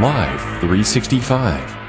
Live 365.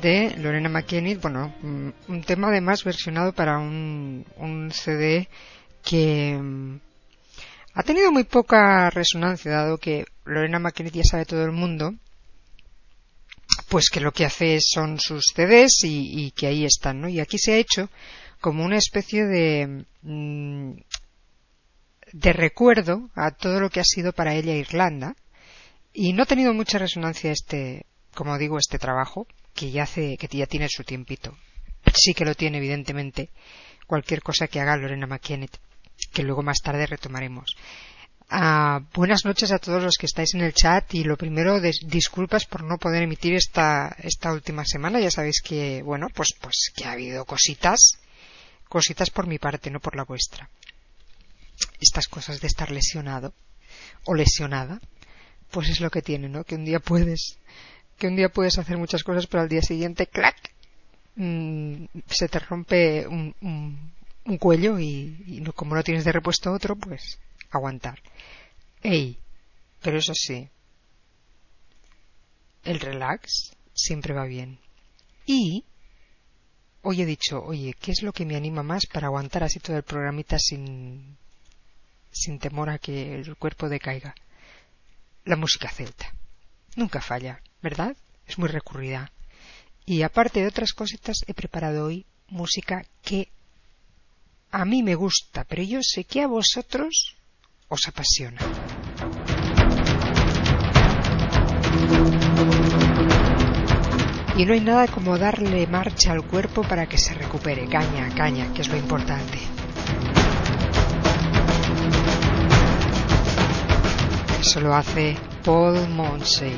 De Lorena McKennitt, bueno, un tema además versionado para un, un CD que mm, ha tenido muy poca resonancia, dado que Lorena McKennitt ya sabe todo el mundo, pues que lo que hace son sus CDs y, y que ahí están, ¿no? Y aquí se ha hecho como una especie de mm, de recuerdo a todo lo que ha sido para ella Irlanda. Y no ha tenido mucha resonancia este, como digo, este trabajo que ya hace, que ya tiene su tiempito. Sí que lo tiene, evidentemente, cualquier cosa que haga Lorena McKennet, que luego más tarde retomaremos. Ah, buenas noches a todos los que estáis en el chat y lo primero disculpas por no poder emitir esta, esta última semana ya sabéis que bueno pues pues que ha habido cositas cositas por mi parte no por la vuestra estas cosas de estar lesionado o lesionada pues es lo que tiene no que un día puedes que un día puedes hacer muchas cosas pero al día siguiente clac mm, se te rompe un, un, cuello y, como no tienes de repuesto otro pues aguantar Ey, pero eso sí, el relax siempre va bien. Y hoy he dicho, oye, ¿qué es lo que me anima más para aguantar así todo el programita sin, sin temor a que el cuerpo decaiga? La música celta. Nunca falla, ¿verdad? Es muy recurrida. Y aparte de otras cositas, he preparado hoy música que a mí me gusta, pero yo sé que a vosotros os apasiona. Y no hay nada como darle marcha al cuerpo para que se recupere. Caña, caña, que es lo importante. Eso lo hace Paul Monsey.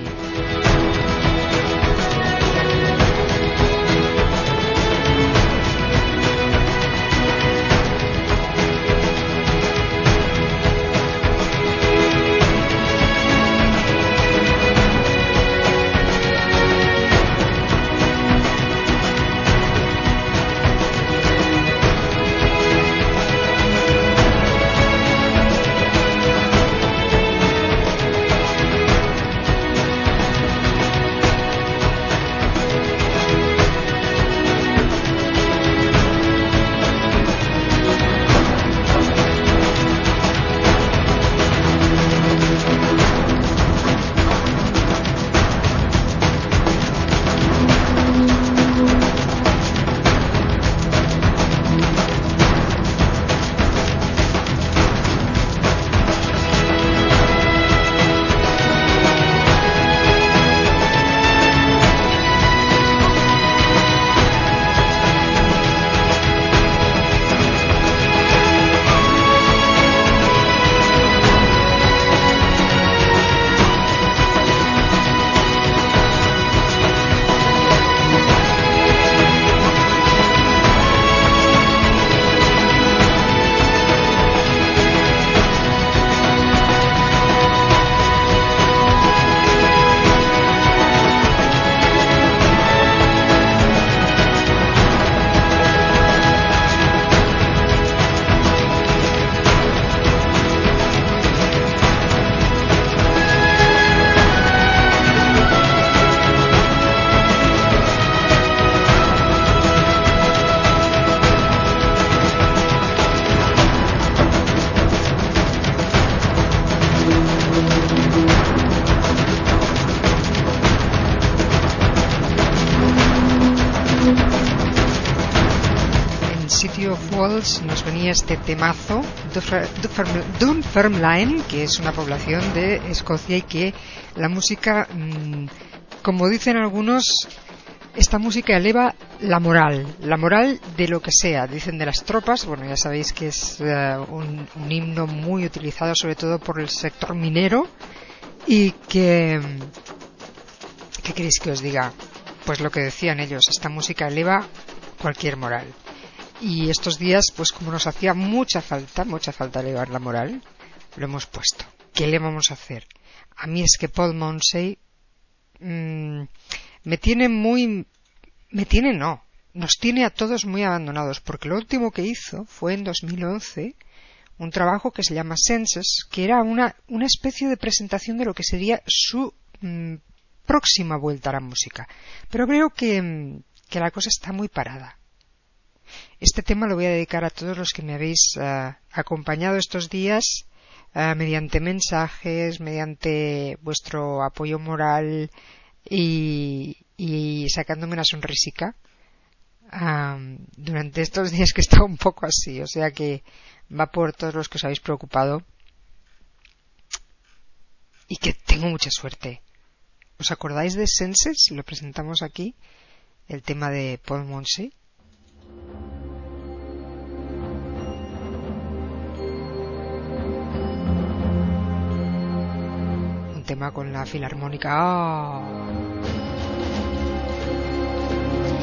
Este temazo, Dunfermline, que es una población de Escocia y que la música, mm, como dicen algunos, esta música eleva la moral, la moral de lo que sea, dicen de las tropas, bueno, ya sabéis que es eh, un, himno muy utilizado sobre todo por el sector minero y que, ¿qué queréis que os diga? Pues lo que decían ellos, esta música eleva cualquier moral. Y estos días, pues como nos hacía mucha falta, mucha falta elevar la moral, lo hemos puesto. ¿Qué le vamos a hacer? A mí es que Paul Monsey mm, me tiene muy... me tiene no, nos tiene a todos muy abandonados, porque lo último que hizo fue en 2011 un trabajo que se llama Senses, que era una, una especie de presentación de lo que sería su mm, próxima vuelta a la música. Pero creo que, mm, que la cosa está muy parada. Este tema lo voy a dedicar a todos los que me habéis eh, acompañado estos días eh, mediante mensajes, mediante vuestro apoyo moral y, sacándome una sonrisica durante estos días que he estado un poco así. O sea que va por todos los que os habéis preocupado y que tengo mucha suerte. ¿Os acordáis de Senses? Lo presentamos aquí, el tema de Paul Monsey. Tema con la filarmónica.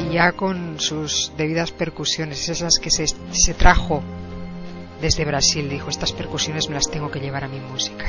Y ya con sus debidas percusiones, esas que se, se trajo desde Brasil. Dijo, estas percusiones me las tengo que llevar a mi música.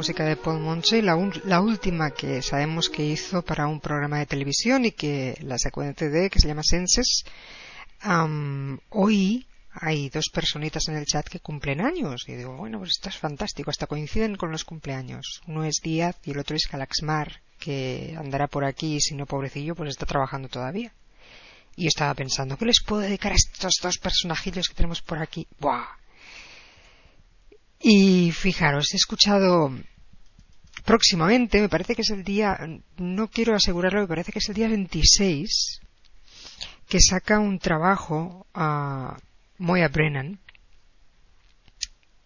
Música de Paul Monche, la, la, última que sabemos que hizo para un programa de televisión y que la sacó CD, que se llama Senses. hoy hay dos personitas en el chat que cumplen años. Y digo, bueno, pues esto es fantástico, hasta coinciden con los cumpleaños. Uno es Díaz y el otro es Galaxmar, que andará por aquí y si no pobrecillo pues está trabajando todavía. Y estaba pensando, ¿qué les puedo dedicar a estos dos personajillos que tenemos por aquí? ¡Buah! Y fijaros, he escuchado próximamente, me parece que es el día, no quiero asegurarlo, me parece que es el día 26, que saca un trabajo a Moya Brennan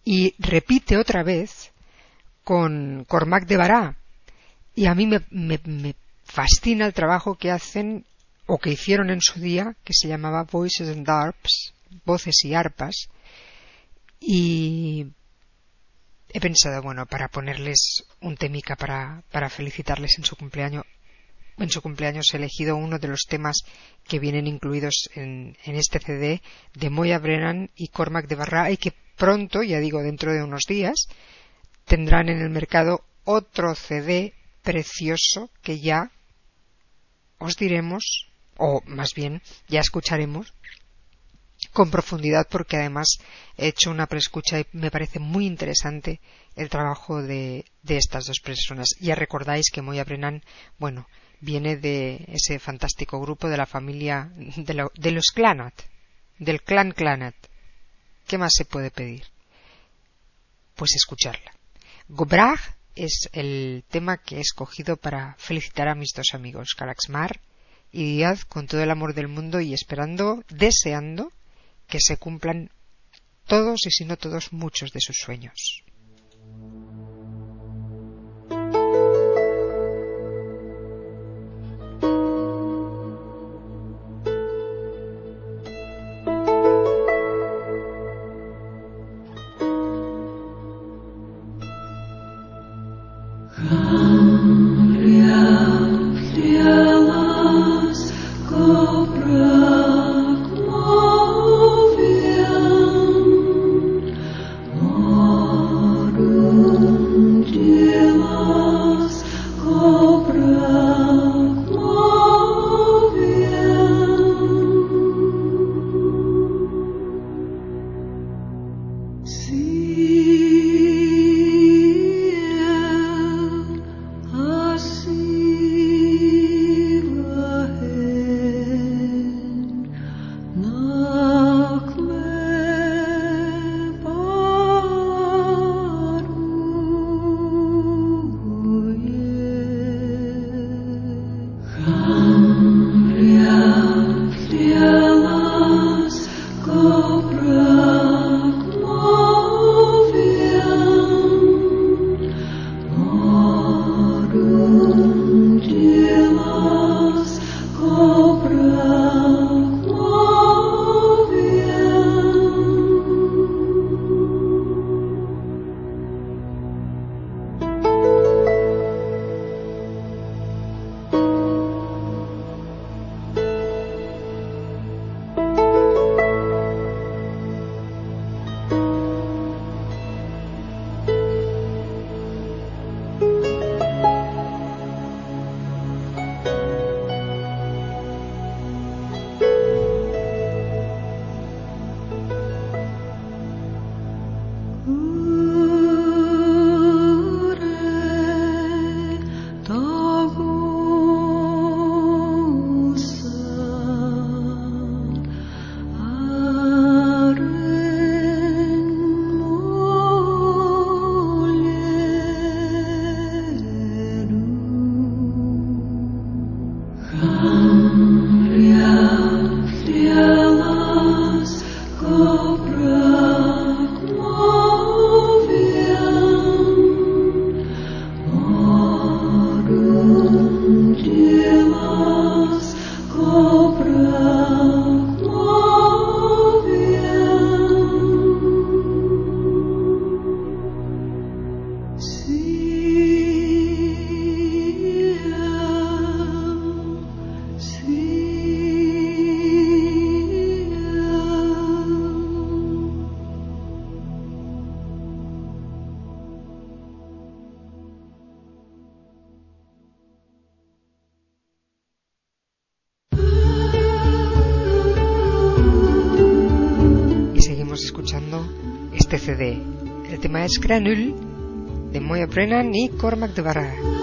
y repite otra vez con Cormac de Bará. Y a mí me, me fascina el trabajo que hacen o que hicieron en su día, que se llamaba Voices and Harps, voces y arpas, y he pensado, bueno, para ponerles un temica para, para felicitarles en su cumpleaños, en su cumpleaños he elegido uno de los temas que vienen incluidos en, en este CD de Moya Brennan y Cormac de Barra y que pronto, ya digo dentro de unos días, tendrán en el mercado otro CD precioso que ya os diremos, o más bien ya escucharemos con profundidad porque además he hecho una preescucha y me parece muy interesante el trabajo de, estas dos personas. Ya recordáis que Moya Brennan, bueno, viene de ese fantástico grupo de la familia de, los Clanat, del clan Clanat. ¿Qué más se puede pedir? Pues escucharla. Gobrag es el tema que he escogido para felicitar a mis dos amigos, Calaxmar y Díaz, con todo el amor del mundo y esperando, deseando que se cumplan todos y si no todos muchos de sus sueños. Granul de Moya Brennan y Cormac de Barra.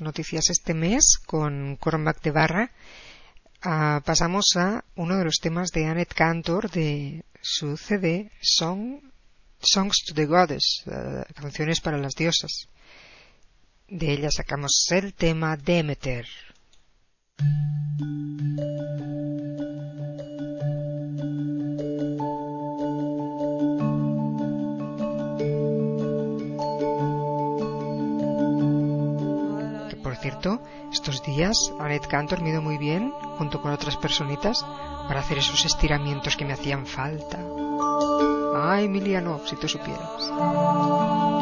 Noticias este mes con Cormac de Barra, ah, pasamos a uno de los temas de Annette Cantor de su CD Song, Songs to the Goddess, ah, canciones para las diosas. De ella sacamos el tema Demeter. Estos días Anet ha dormido muy bien junto con otras personitas para hacer esos estiramientos que me hacían falta. Ay, Emiliano, si tú supieras.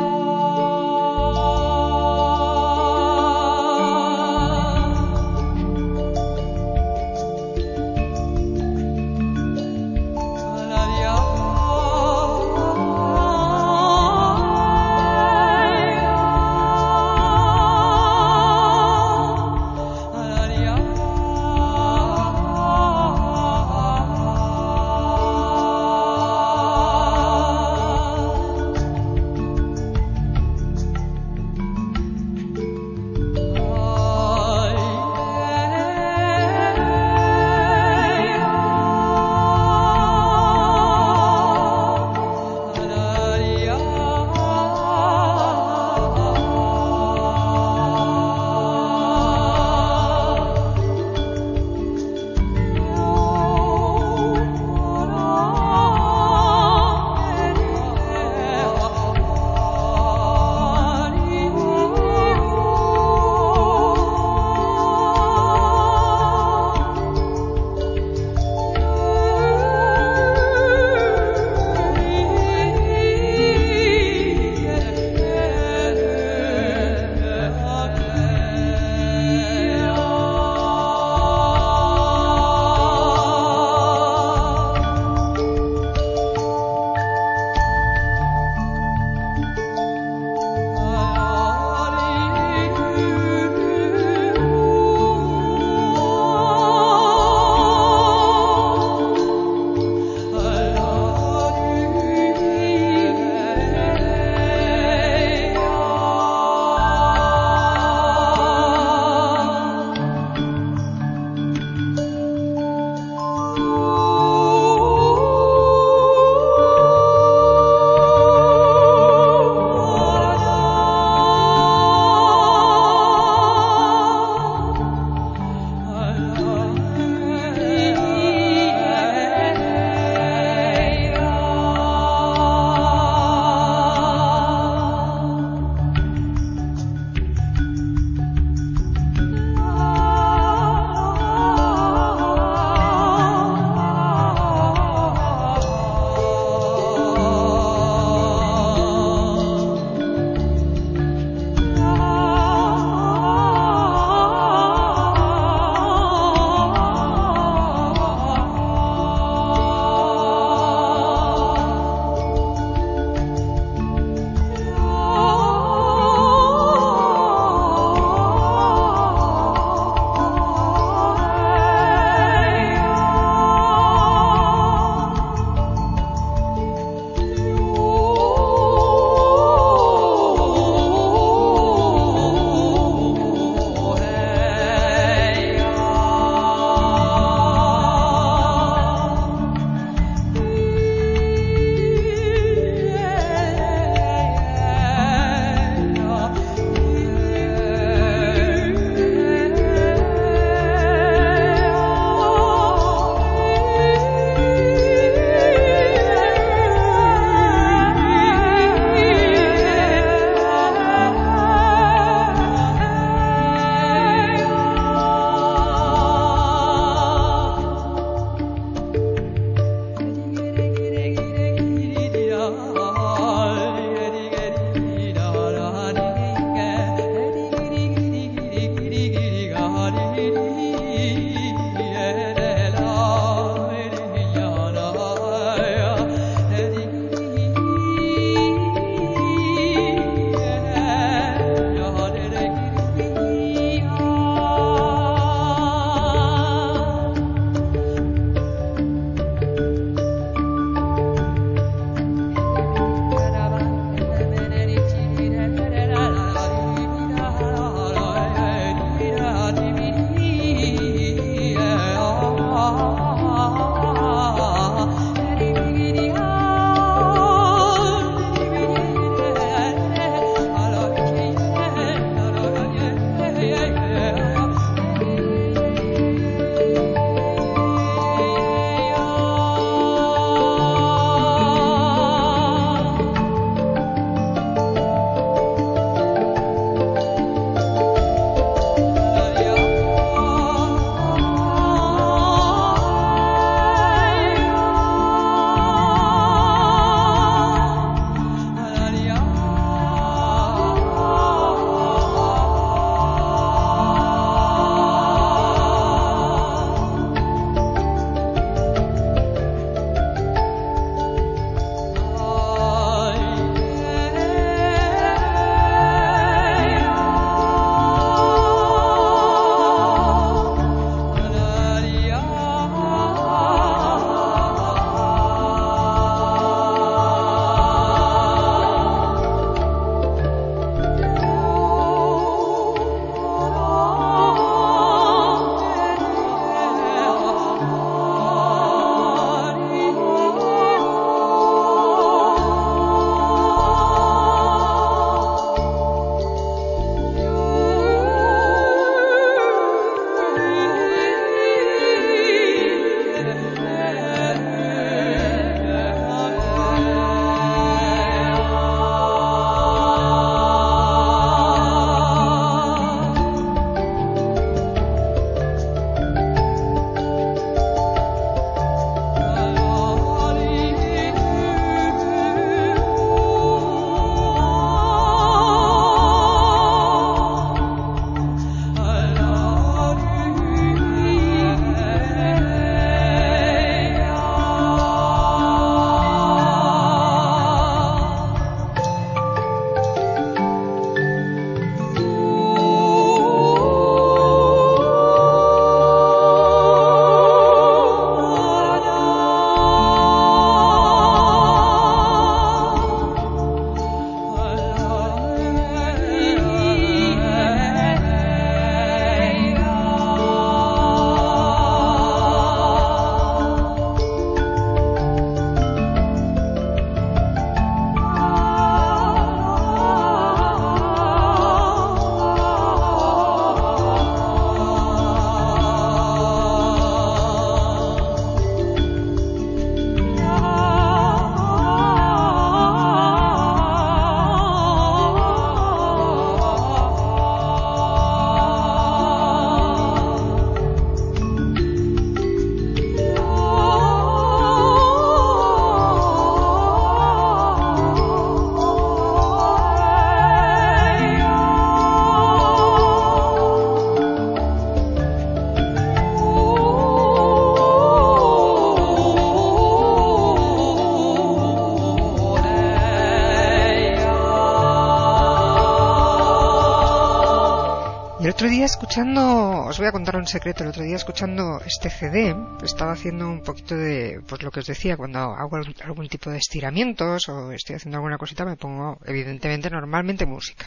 Os voy a contar un secreto. El otro día escuchando este CD, estaba haciendo un poquito de, pues lo que os decía, cuando hago algún tipo de estiramientos o estoy haciendo alguna cosita, me pongo, evidentemente, normalmente música.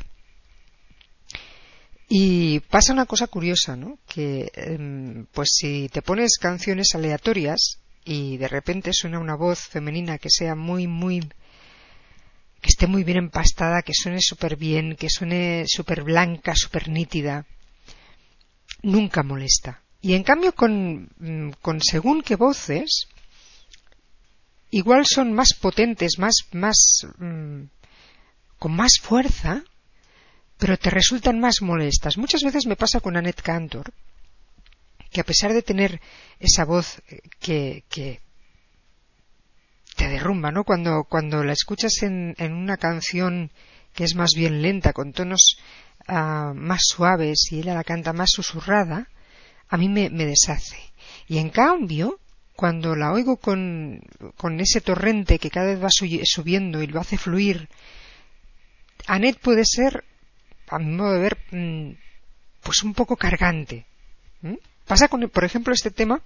Y pasa una cosa curiosa, ¿no? Que, em, pues si te pones canciones aleatorias y de repente suena una voz femenina que sea muy, muy que esté muy bien empastada, que suene súper bien, que suene súper blanca, súper nítida, nunca molesta. Y en cambio con, mm, con según qué voces, igual son más potentes, más, más, mm, con más fuerza, pero te resultan más molestas. Muchas veces me pasa con Annette Cantor, que a pesar de tener esa voz eh, que, que te derrumba, ¿no? Cuando, cuando la escuchas en, en una canción que es más bien lenta, con tonos uh, más suaves y ella la canta más susurrada, a mí me, deshace. Y en cambio, cuando la oigo con, ese torrente que cada vez va subiendo y lo hace fluir, Annette puede ser, a mi modo de ver, mm, pues un poco cargante. Pasa con, por ejemplo, este tema,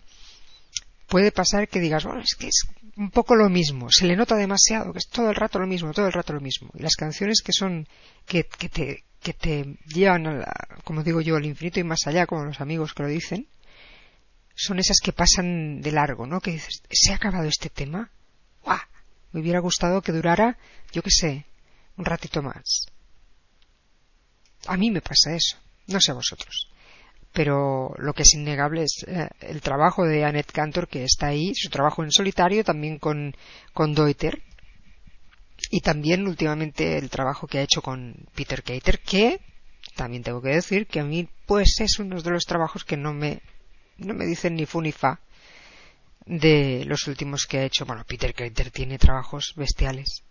puede pasar que digas, bueno, es que es un poco lo mismo, se le nota demasiado, que es todo el rato lo mismo, todo el rato lo mismo. Y las canciones que son, que, que te, que te llevan, a como digo yo, al infinito y más allá, como los amigos que lo dicen, son esas que pasan de largo, ¿no? Que dices, ¿se ha acabado este tema? ¡Guau! Me hubiera gustado que durara, yo qué sé, un ratito más. A mí me pasa eso, no sé a vosotros. Pero lo que es innegable es eh, el trabajo de Annette Cantor, que está ahí, su trabajo en solitario, también con, con Deuter, y también últimamente el trabajo que ha hecho con Peter Cater, que también tengo que decir que a mí pues es uno de los trabajos que no me, no me dicen ni fu ni fa de los últimos que ha hecho. Bueno, Peter Cater tiene trabajos bestiales,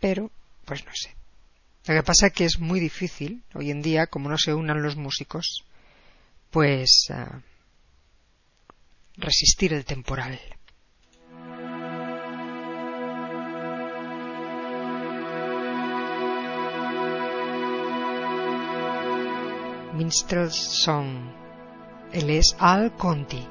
pero pues no sé. Lo que pasa es que es muy difícil hoy en día, como no se unan los músicos, pues uh, resistir el temporal. Minstrel Song. Él es Al Conti.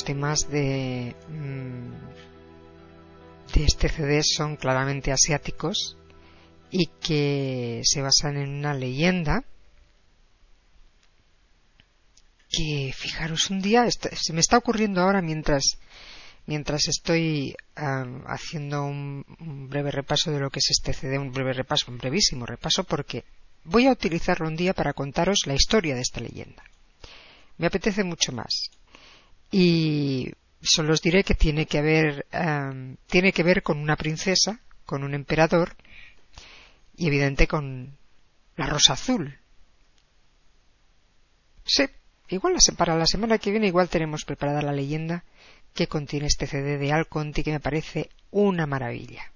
Los temas de, mm, de este CD son claramente asiáticos y que se basan en una leyenda que fijaros un día se me está ocurriendo ahora mientras mientras estoy haciendo un, breve repaso de lo que es este CD, un breve repaso, un brevísimo repaso, porque voy a utilizarlo un día para contaros la historia de esta leyenda. Me apetece mucho más. Y solo os diré que tiene que haber, tiene que ver con una princesa, con un emperador y evidente con la rosa azul. Sí, igual para la semana que viene igual tenemos preparada la leyenda que contiene este CD de Al Conti que me parece una maravilla.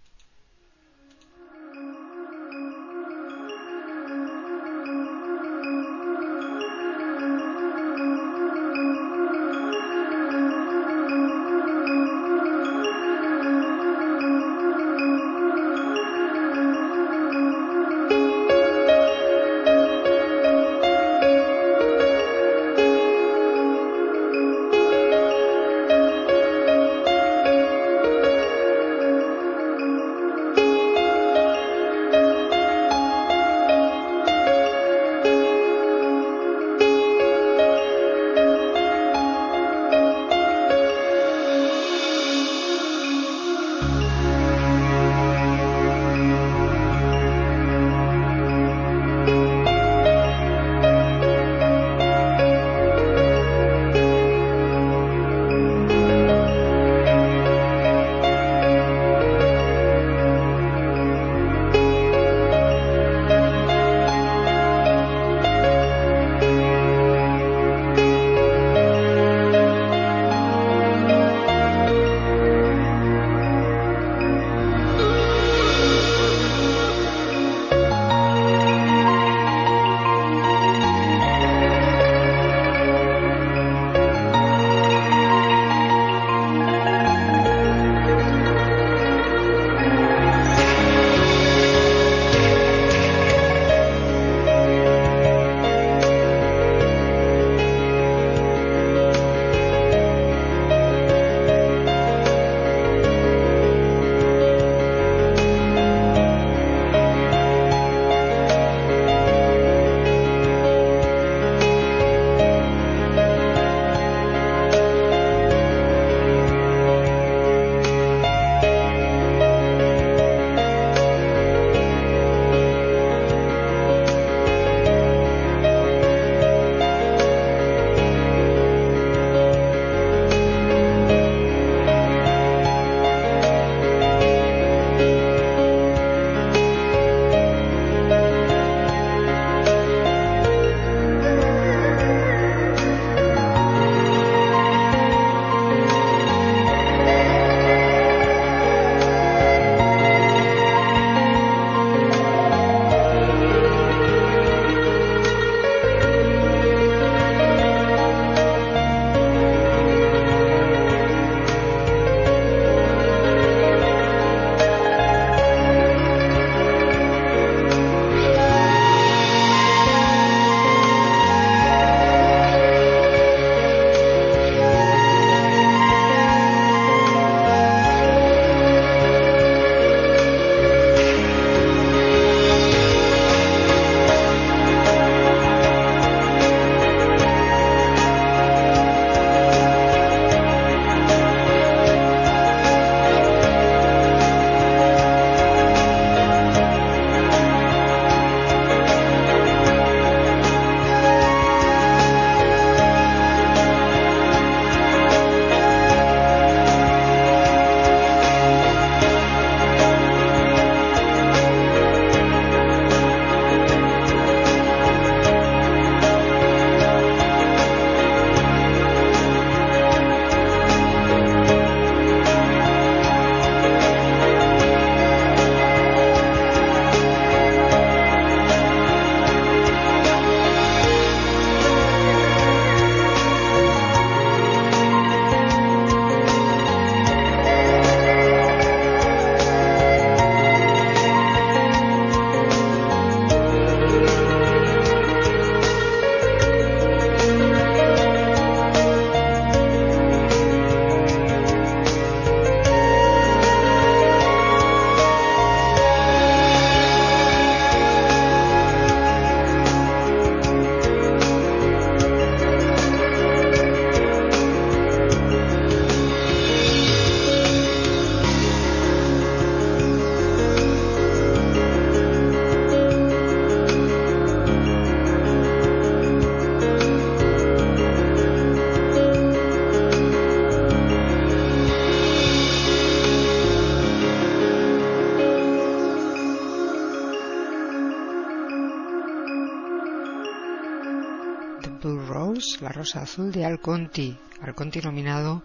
La Rosa Azul de Al Conti. Al Conti nominado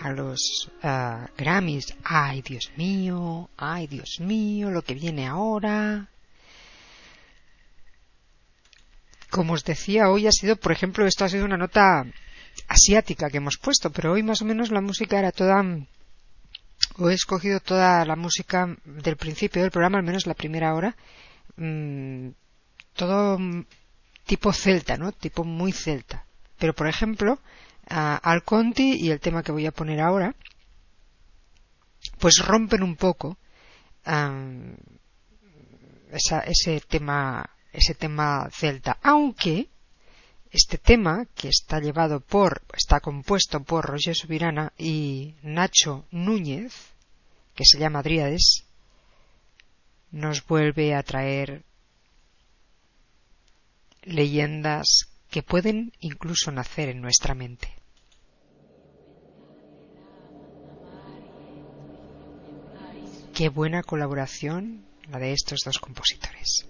a los ah, Grammys. Ay, Dios mío, ay, Dios mío, lo que viene ahora. Como os decía, hoy ha sido, por ejemplo, esto ha sido una nota asiática que hemos puesto, pero hoy más o menos la música era toda o he escogido toda la música del principio del programa, al menos la primera hora, mmm, todo tipo celta, ¿no? Tipo muy celta. Pero, por ejemplo, Al Conti y el tema que voy a poner ahora, pues rompen un poco ese tema ese tema celta, aunque este tema que está llevado por está compuesto por Roger Subirana y Nacho Núñez, que se llama Dríades, nos vuelve a traer leyendas que pueden incluso nacer en nuestra mente. Qué buena colaboración la de estos dos compositores.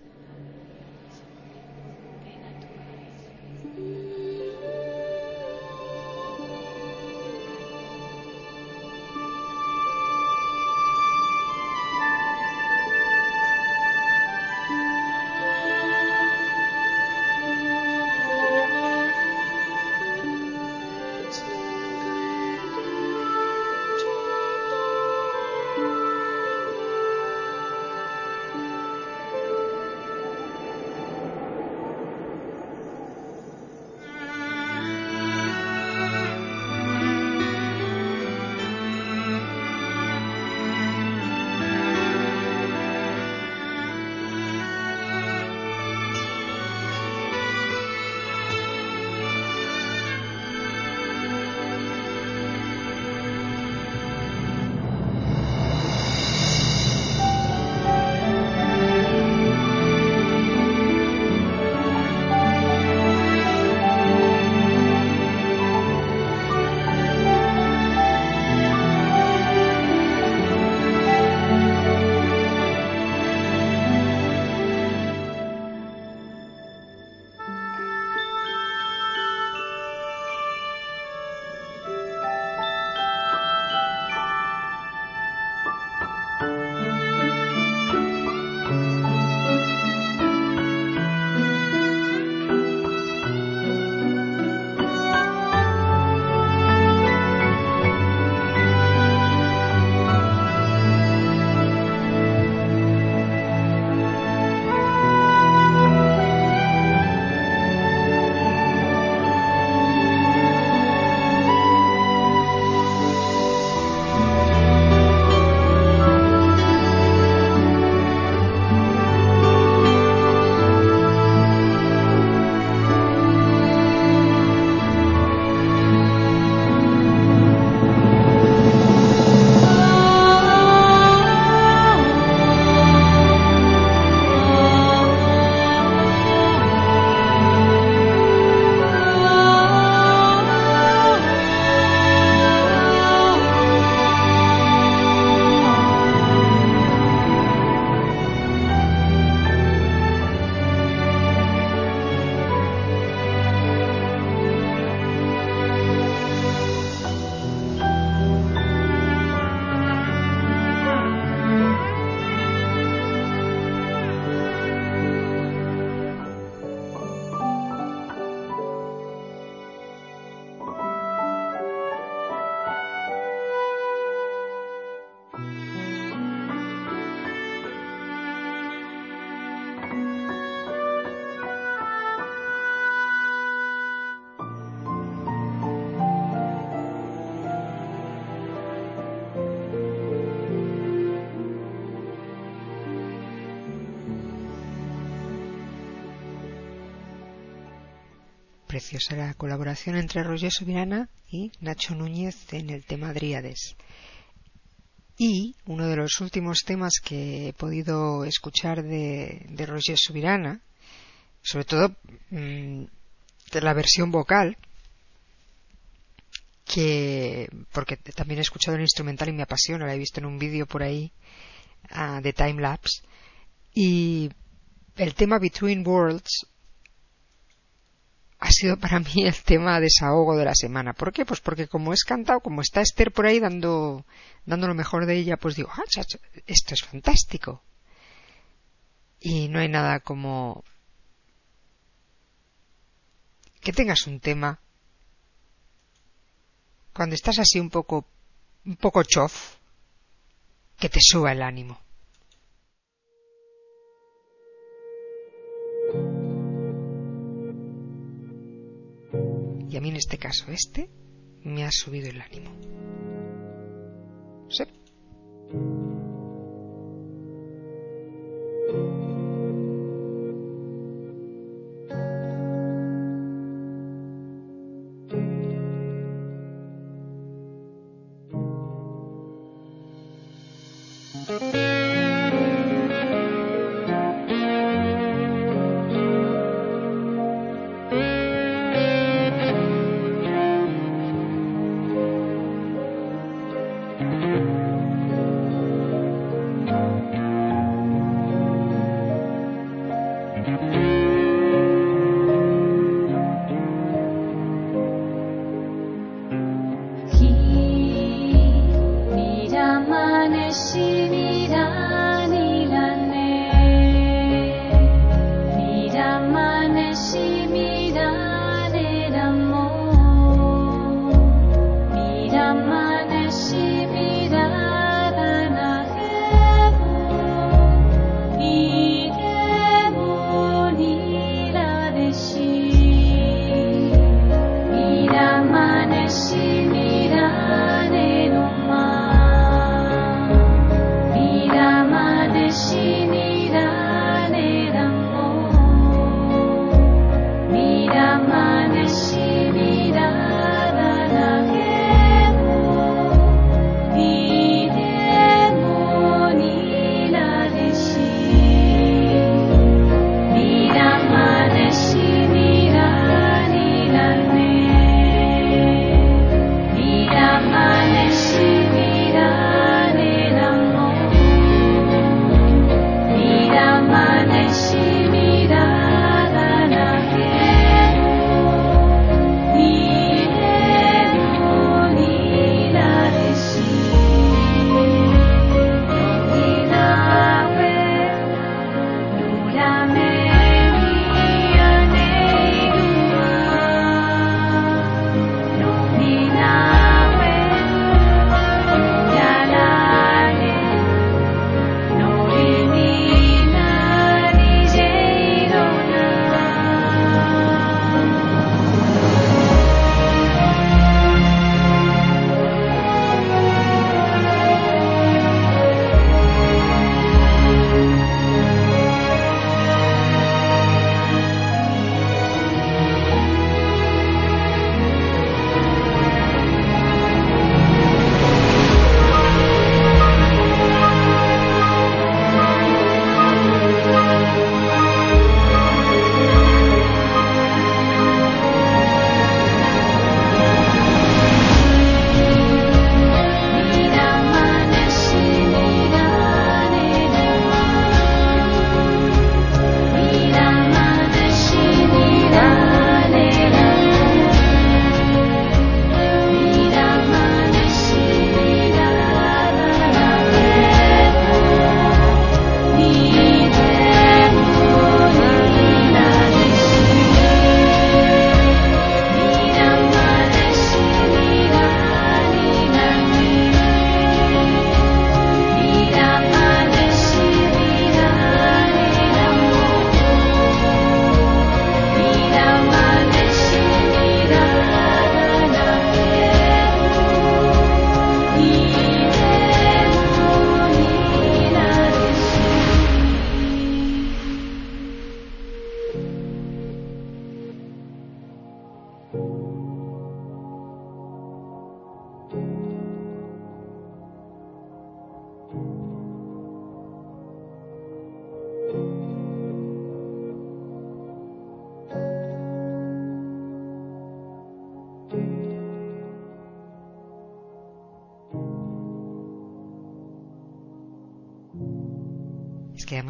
Preciosa la colaboración entre Roger Subirana y Nacho Núñez en el tema Dríades. Y uno de los últimos temas que he podido escuchar de, Roger Subirana, sobre todo mmm, de la versión vocal, que porque también he escuchado el instrumental y me apasiona, la he visto en un vídeo por ahí uh, de time lapse y el tema Between Worlds ha sido para mí el tema desahogo de la semana. ¿Por qué? Pues porque como es cantado, como está Esther por ahí dando, dando lo mejor de ella, pues digo, ah, esto es fantástico. Y no hay nada como que tengas un tema cuando estás así un poco un poco chof que te suba el ánimo. Y a mí en este caso este me ha subido el ánimo.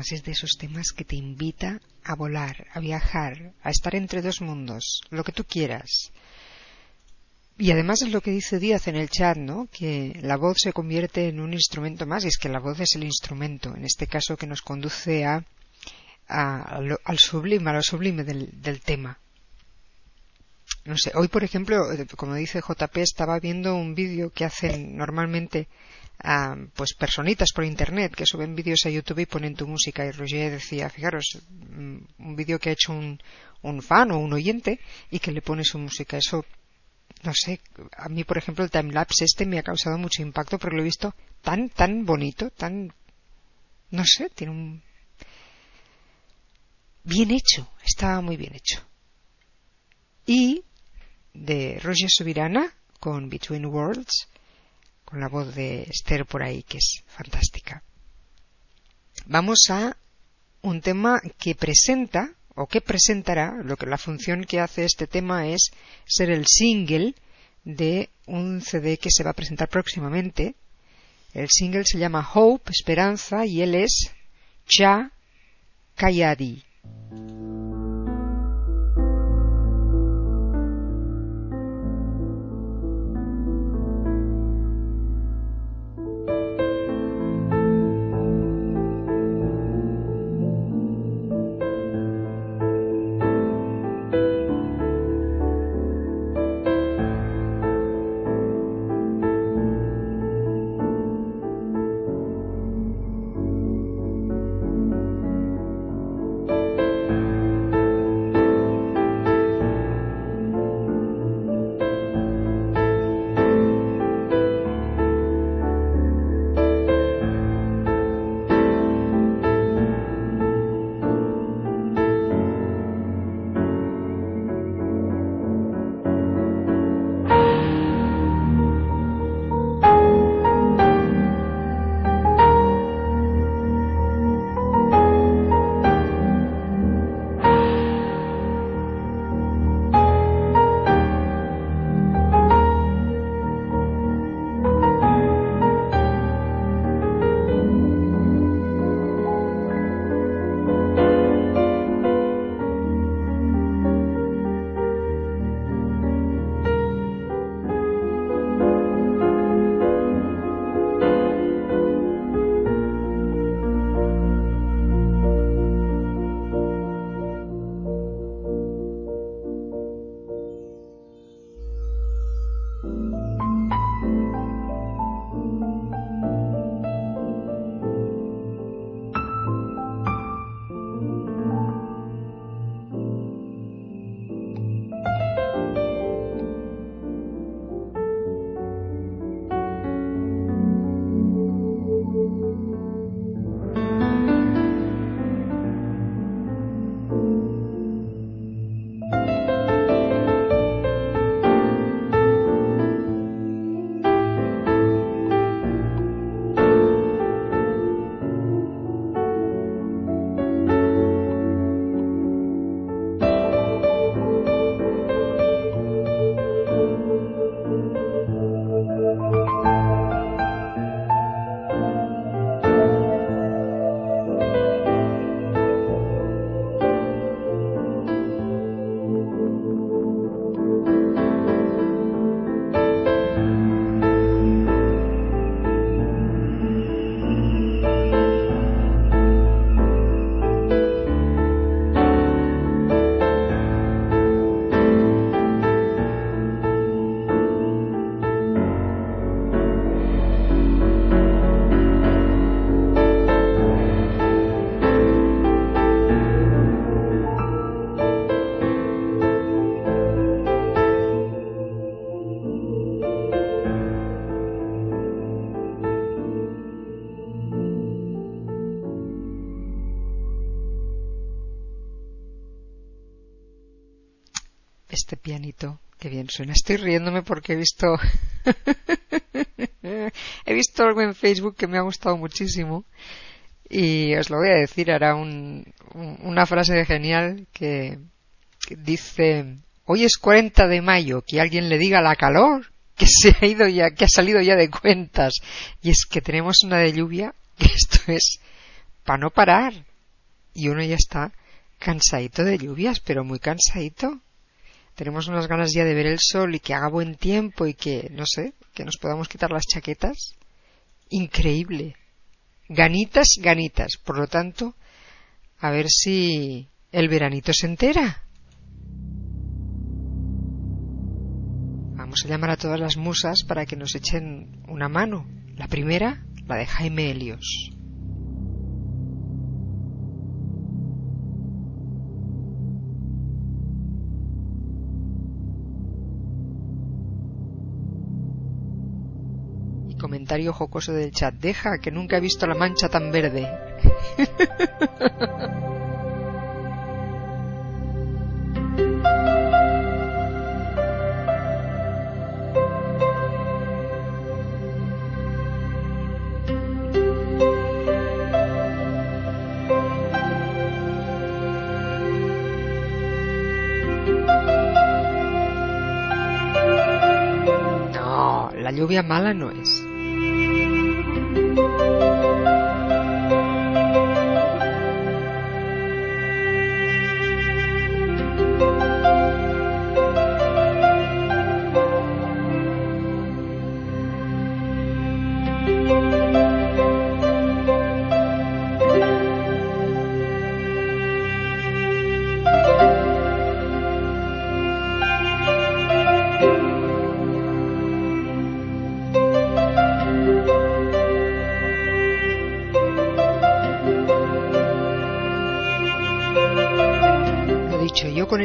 Es de esos temas que te invita a volar, a viajar, a estar entre dos mundos, lo que tú quieras. Y además es lo que dice Díaz en el chat, ¿no? Que la voz se convierte en un instrumento más, y es que la voz es el instrumento, en este caso que nos conduce a, al sublime, a lo sublime del tema. No sé, hoy por ejemplo, eh, como dice JP, estaba viendo un vídeo que hacen normalmente pues personitas por internet que suben vídeos a YouTube y ponen tu música y Roger decía, fijaros, mm, un vídeo que ha hecho un, un fan o un oyente y que le pone su música. Eso, no sé, a mí por ejemplo el timelapse este me ha causado mucho impacto porque lo he visto tan, tan bonito, tan, no sé, tiene un... Bien hecho, estaba muy bien hecho. Y de Roger Subirana con Between Worlds, con la voz de Esther por ahí, que es fantástica. Vamos a un tema que presenta o que presentará, lo que la función que hace este tema es ser el single de un CD que se va a presentar próximamente. El single se llama Hope, Esperanza, y él es Cha Kayadi. Suena. Estoy riéndome porque he visto. he visto algo en Facebook que me ha gustado muchísimo. Y os lo voy a decir. Hará una frase genial que, dice: Hoy es 40 de mayo. Que alguien le diga la calor que se ha ido ya, que ha salido ya de cuentas. Y es que tenemos una de lluvia. Esto es para no parar. Y uno ya está cansadito de lluvias, pero muy cansadito. Tenemos unas ganas ya de ver el sol y que haga buen tiempo y que, no sé, que nos podamos quitar las chaquetas. Increíble. Ganitas, ganitas. Por lo tanto, a ver si el veranito se entera. Vamos a llamar a todas las musas para que nos echen una mano. La primera, la de Jaime Helios. Comentario jocoso del chat. Deja que nunca he visto la mancha tan verde. No, la lluvia mala no es.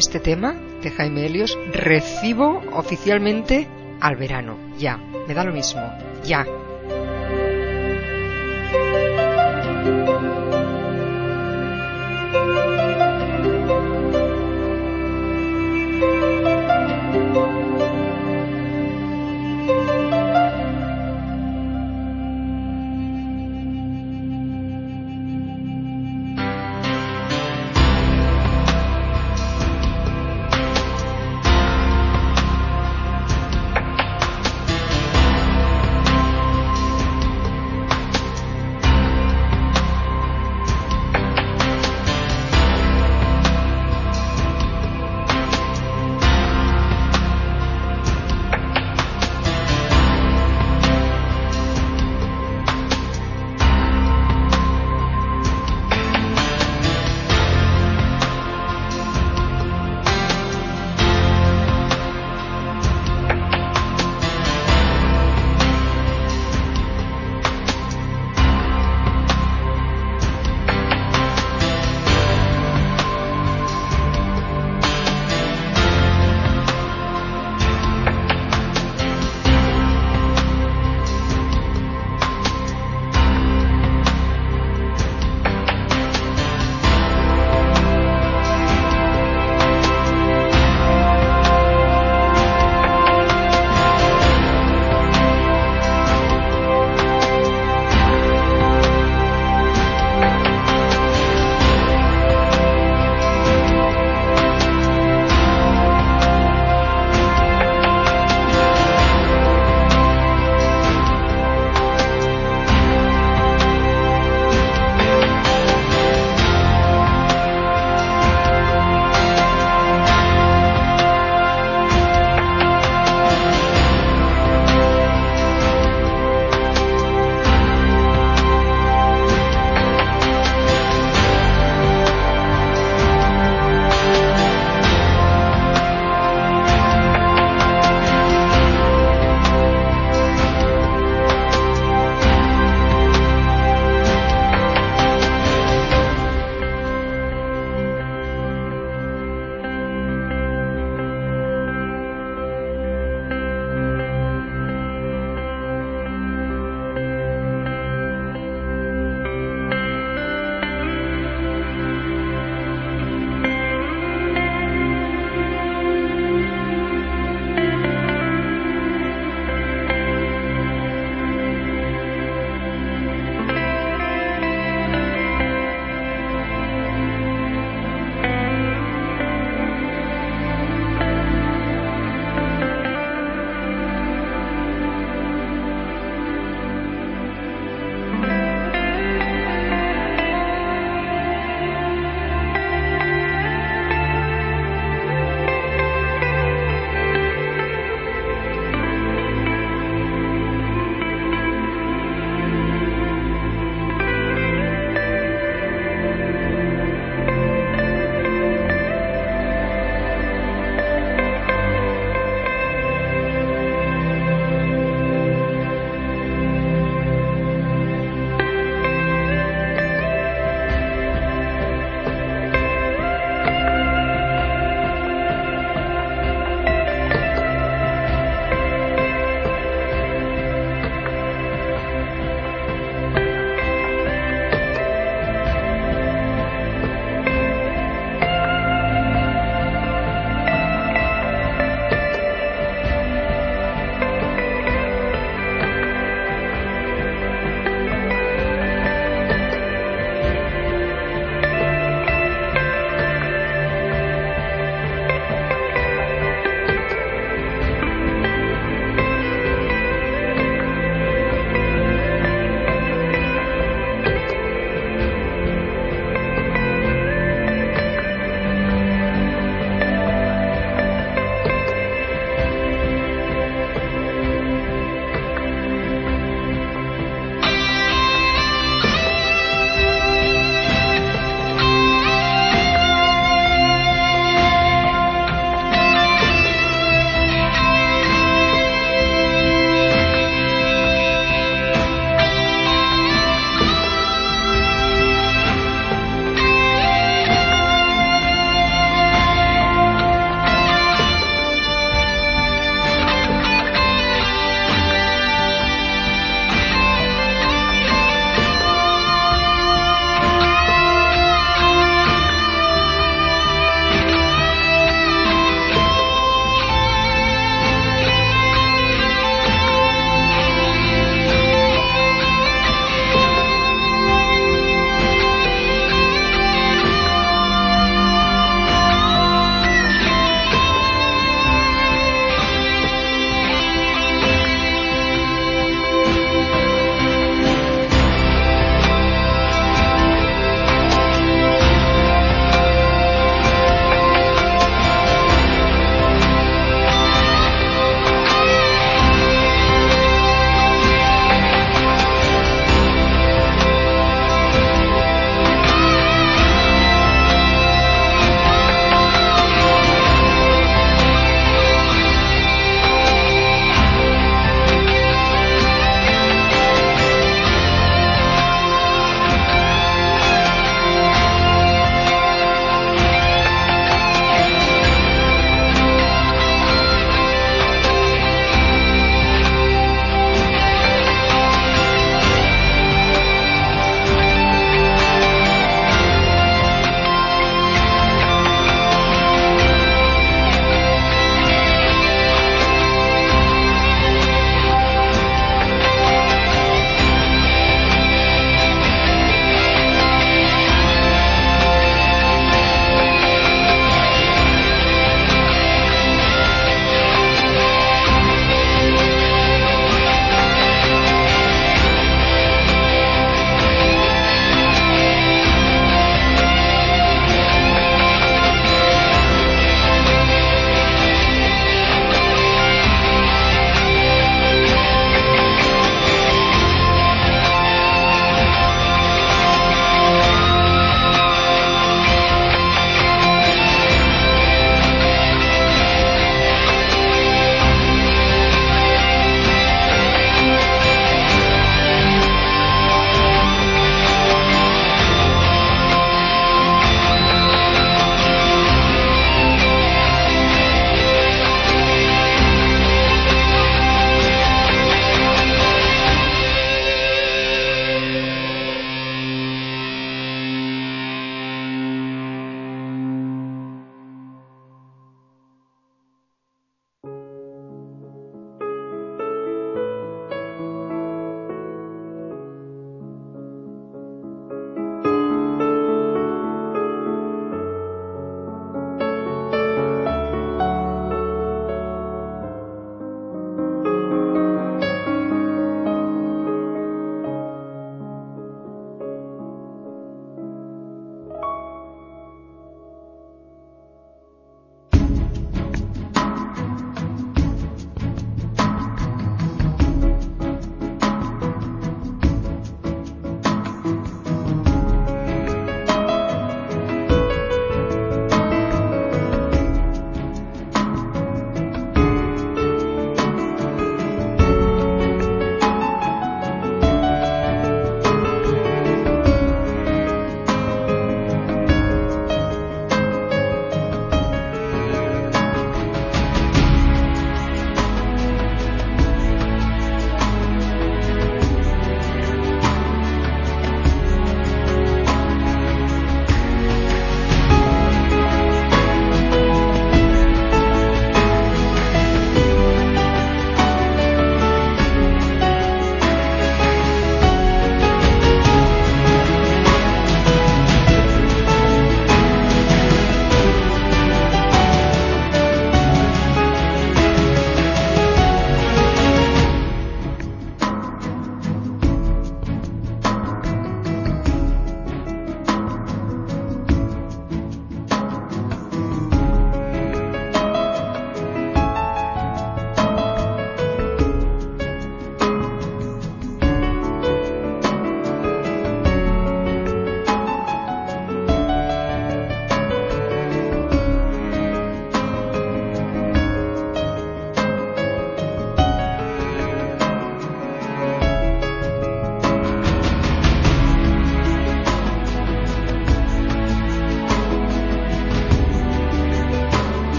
Este tema de Jaime Helios recibo oficialmente al verano. Ya, me da lo mismo. Ya.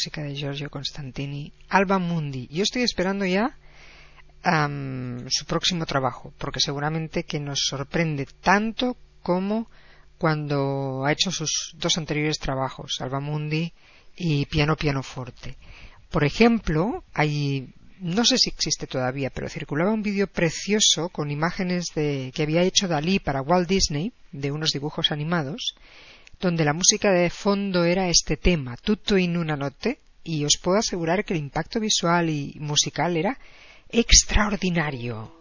Música de Giorgio Constantini, Alba Mundi, yo estoy esperando ya su próximo trabajo, porque seguramente que nos sorprende tanto como cuando ha hecho sus dos anteriores trabajos, Alba Mundi y Piano Piano Forte. Por ejemplo, hay no sé si existe todavía, pero circulaba un vídeo precioso con imágenes de, que había hecho Dalí para Walt Disney, de unos dibujos animados, donde la música de fondo era este tema, Tutto in una notte, y os puedo asegurar que el impacto visual y musical era extraordinario.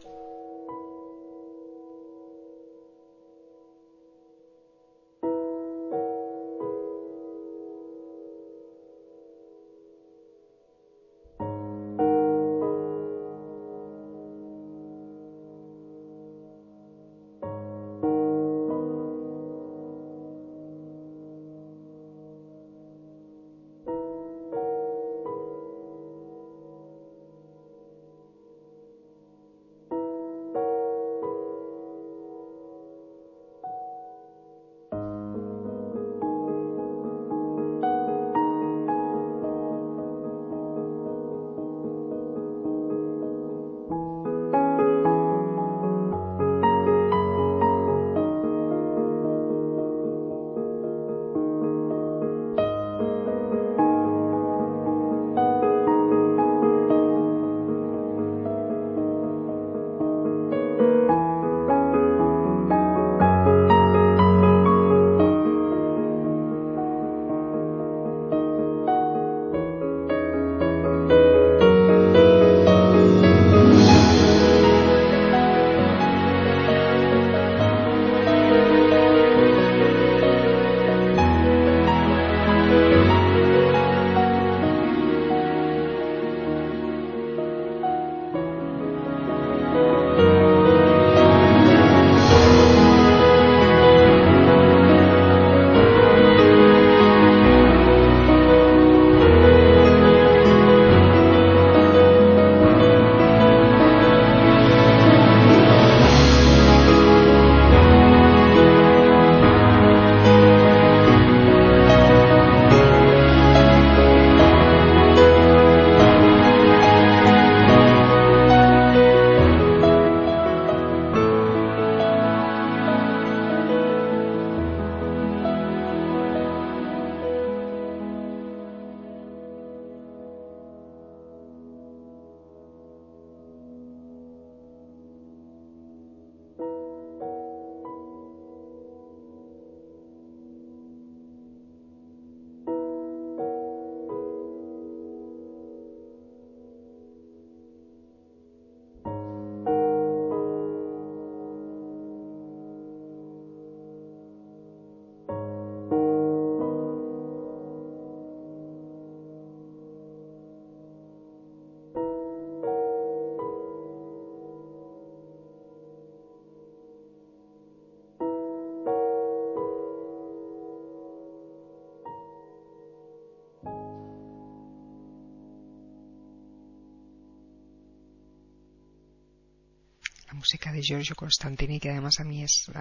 Música de Giorgio Constantini, que además a mí es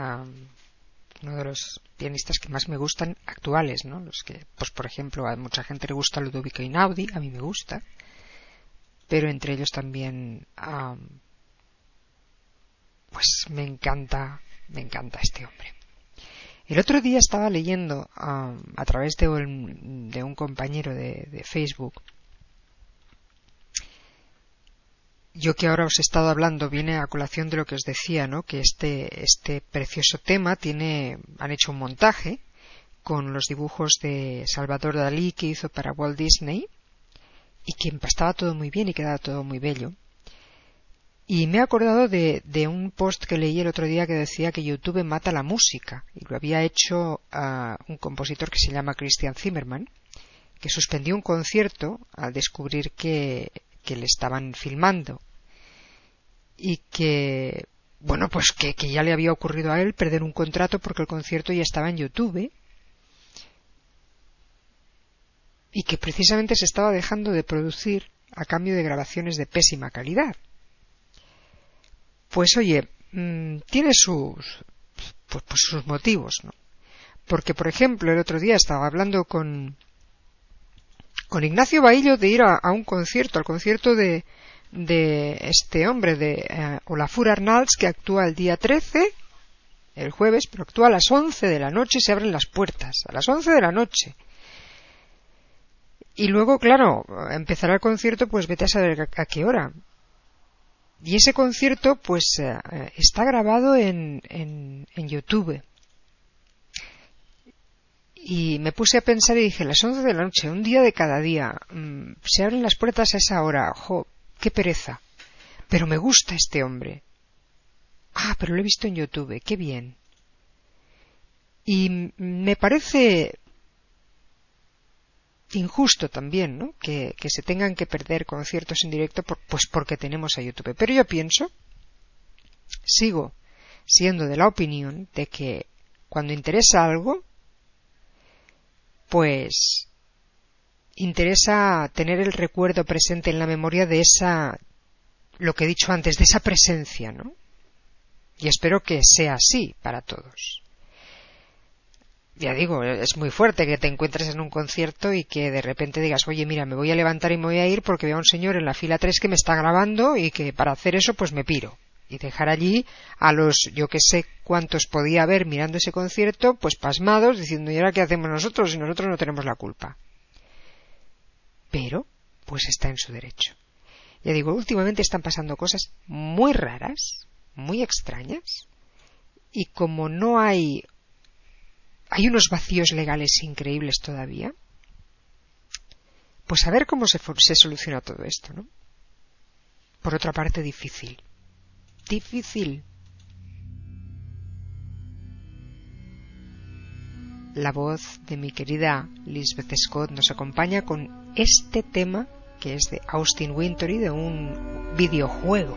uno de los pianistas que más me gustan actuales, ¿no? Los que, pues por ejemplo, a mucha gente le gusta Ludovico Inaudi, a mí me gusta, pero entre ellos también, pues me encanta, me encanta este hombre. El otro día estaba leyendo a través de un, de un compañero de Facebook yo que ahora os he estado hablando viene a colación de lo que os decía, ¿no? Que este, este precioso tema tiene, han hecho un montaje con los dibujos de Salvador Dalí que hizo para Walt Disney y que estaba todo muy bien y quedaba todo muy bello. Y me he acordado de, de, un post que leí el otro día que decía que YouTube mata la música y lo había hecho a un compositor que se llama Christian Zimmerman que suspendió un concierto al descubrir que, que le estaban filmando y que bueno pues que, ya le había ocurrido a él perder un contrato porque el concierto ya estaba en YouTube y que precisamente se estaba dejando de producir a cambio de grabaciones de pésima calidad. Pues oye, mm, tiene sus pues, pues, sus motivos, ¿no? Porque por ejemplo el otro día estaba hablando con con Ignacio Baillo de ir a, un concierto, al concierto de, de este hombre, de eh, Olafur Arnalds, que actúa el día 13, el jueves, pero actúa a las 11 de la noche y se abren las puertas, a las 11 de la noche. Y luego, claro, empezará el concierto, pues vete a saber a, qué hora. Y ese concierto, pues, eh, está grabado en, en, YouTube y me puse a pensar y dije, las once de la noche, un día de cada día, mm, se abren las puertas a esa hora, qué pereza. Pero me gusta este hombre. Ah, pero lo he visto en YouTube, qué bien. Y me parece injusto también, ¿no? Que, que se tengan que perder conciertos en directo pues porque tenemos a YouTube. Pero yo pienso, sigo siendo de la opinión de que cuando interesa algo, pues interesa tener el recuerdo presente en la memoria de esa, lo que he dicho antes, de esa presencia, ¿no? Y espero que sea así para todos. Ya digo, es muy fuerte que te encuentres en un concierto y que de repente digas, oye, mira, me voy a levantar y me voy a ir porque veo a un señor en la fila 3 que me está grabando y que para hacer eso pues me piro y dejar allí a los yo que sé cuántos podía haber mirando ese concierto pues pasmados diciendo y ahora qué hacemos nosotros si nosotros no tenemos la culpa pero pues está en su derecho. Ya digo últimamente están pasando cosas muy raras muy extrañas y como no hay hay unos vacíos legales increíbles todavía pues a ver cómo se, soluciona todo esto no por otra parte difícil. Difícil. La voz de mi querida Lisbeth Scott nos acompaña con este tema que es de Austin Wintory de un videojuego.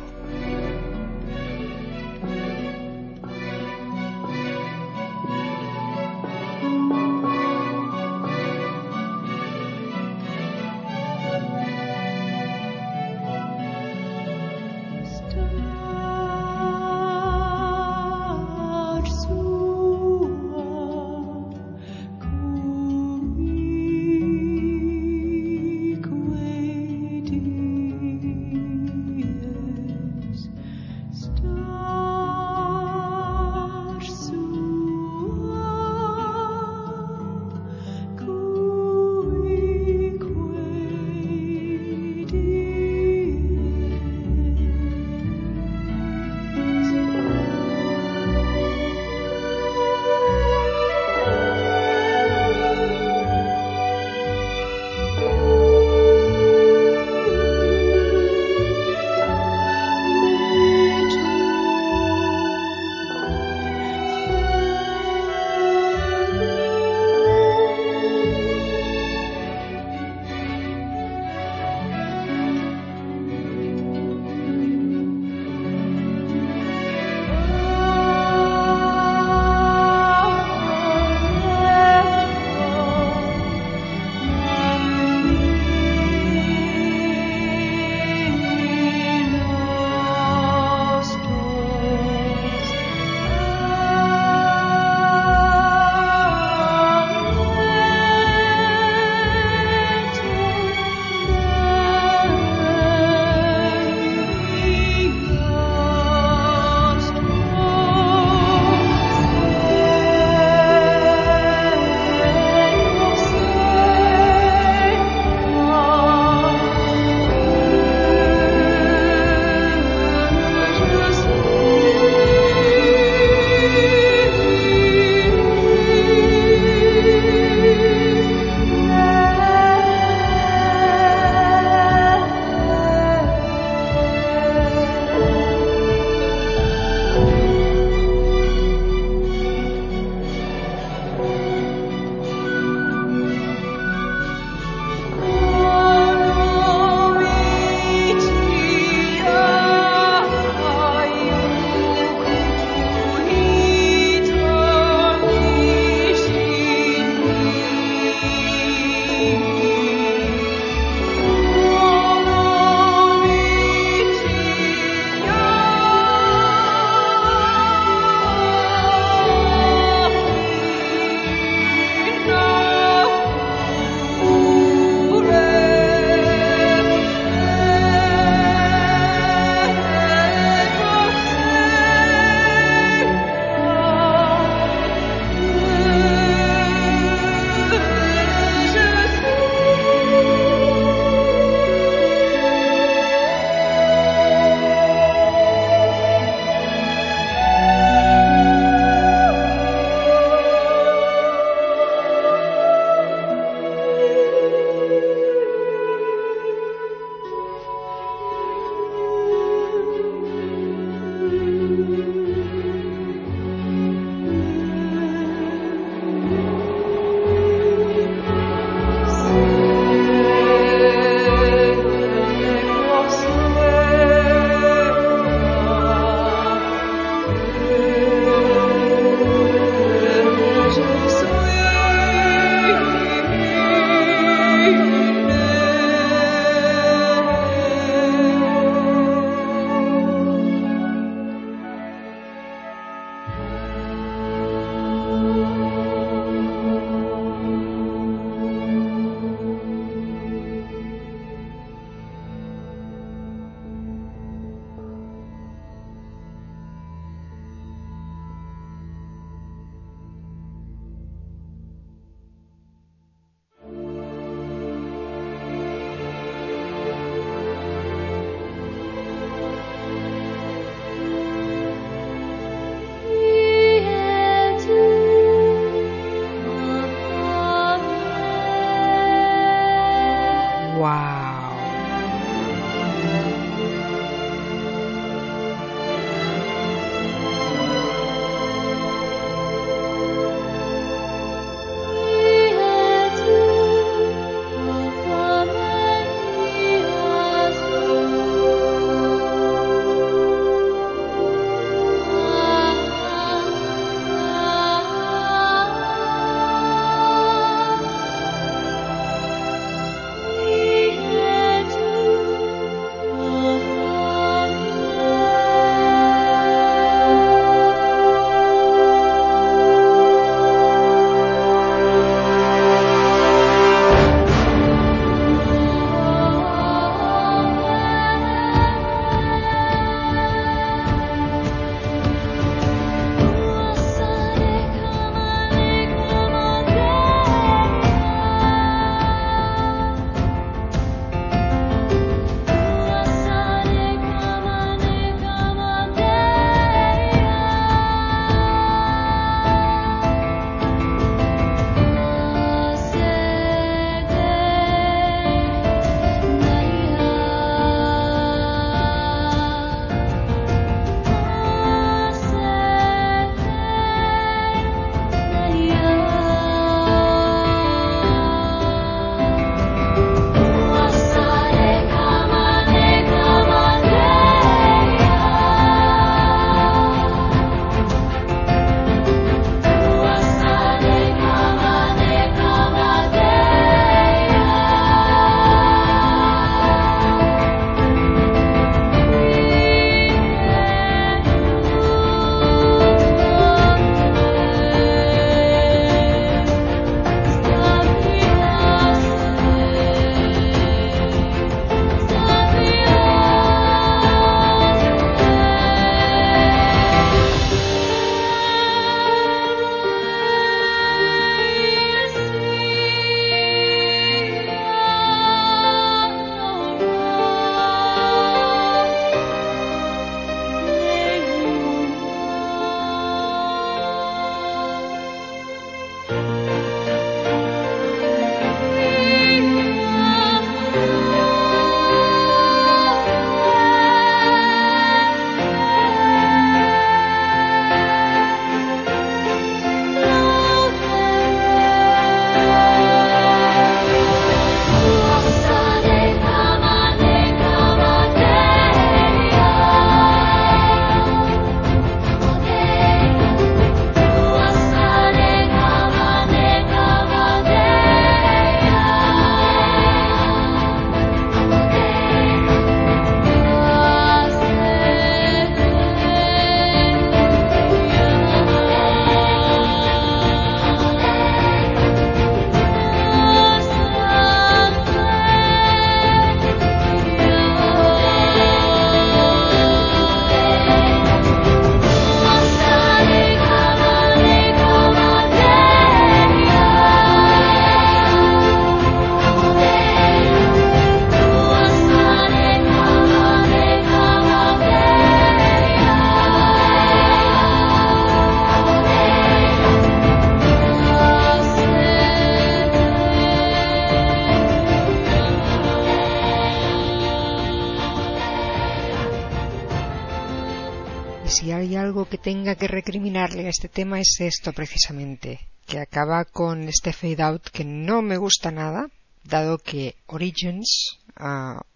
Tenga que recriminarle a este tema es esto precisamente, que acaba con este fade out que no me gusta nada, dado que Origins,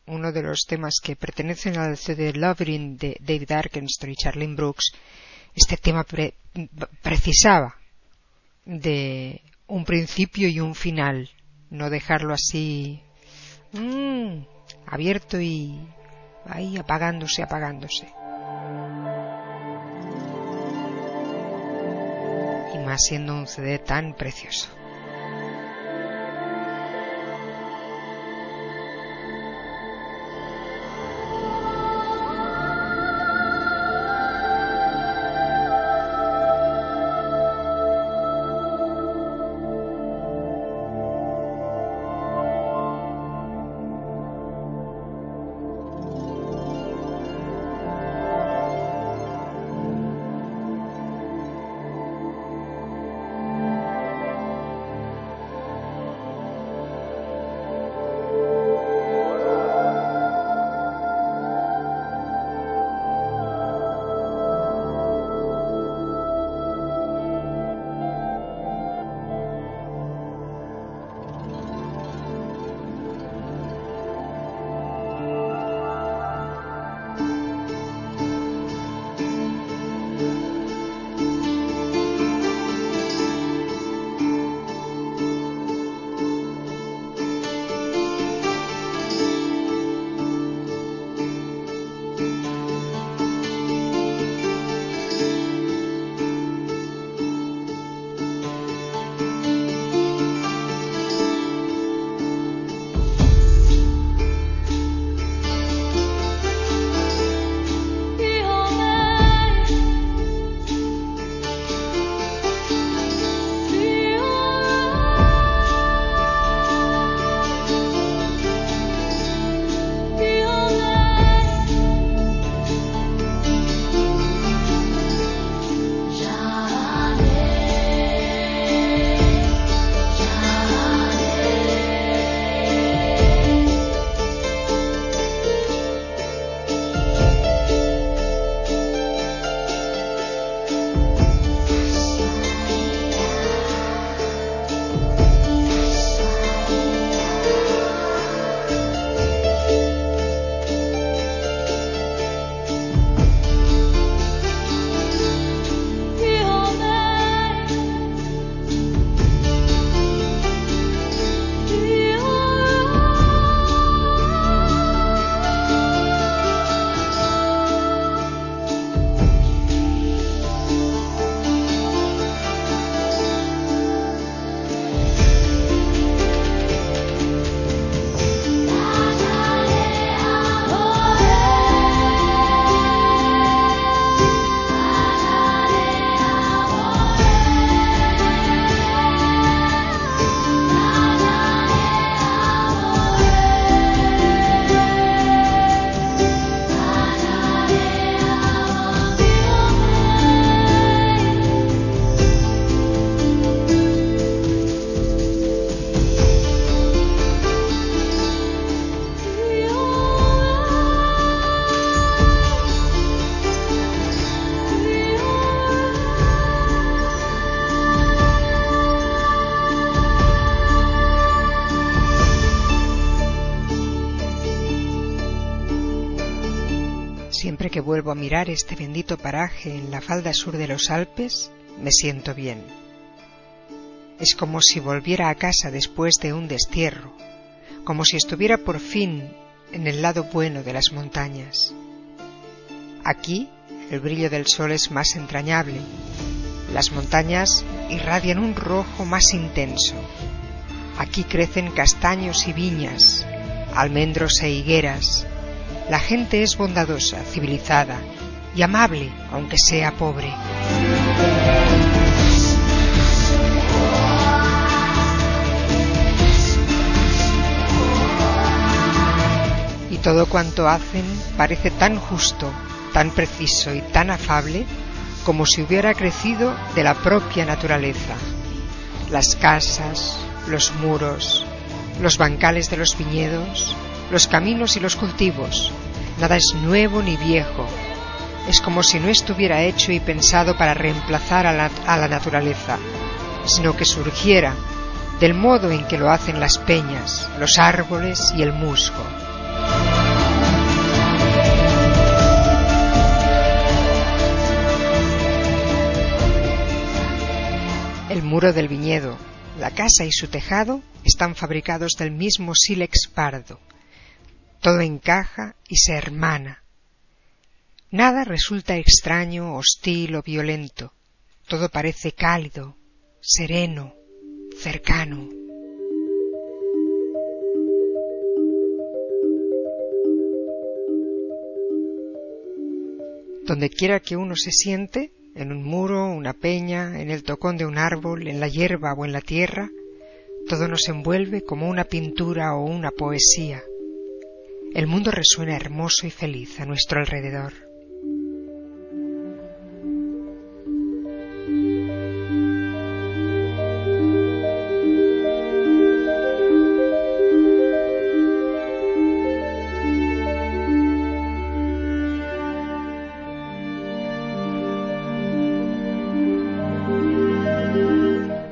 uno de los temas que pertenecen al CD Lovering de David Arkenstone y Charlene Brooks, este tema precisaba de un principio y un final, no dejarlo así mmm, abierto y ahí apagándose, apagándose. Más siendo un CD tan precioso. Vuelvo a mirar este bendito paraje en la falda sur de los Alpes, me siento bien. Es como si volviera a casa después de un destierro, como si estuviera por fin en el lado bueno de las montañas. Aquí el brillo del sol es más entrañable, las montañas irradian un rojo más intenso. Aquí crecen castaños y viñas, almendros e higueras, la gente es bondadosa, civilizada y amable, aunque sea pobre. Y todo cuanto hacen parece tan justo, tan preciso y tan afable como si hubiera crecido de la propia naturaleza. Las casas, los muros, los bancales de los viñedos, los caminos y los cultivos. Nada es nuevo ni viejo. es como si no estuviera hecho y pensado para reemplazar a la, naturaleza, sino que surgiera del modo en que lo hacen las peñas, los árboles y el musgo. El muro del viñedo, la casa y su tejado están fabricados del mismo sílex pardo. Todo encaja y se hermana. Nada resulta extraño, hostil o violento. Todo parece cálido, sereno, cercano. Donde quiera que uno se siente, en un muro, una peña, en el tocón de un árbol, en la hierba o en la tierra, todo nos envuelve como una pintura o una poesía. El mundo resuena hermoso y feliz a nuestro alrededor.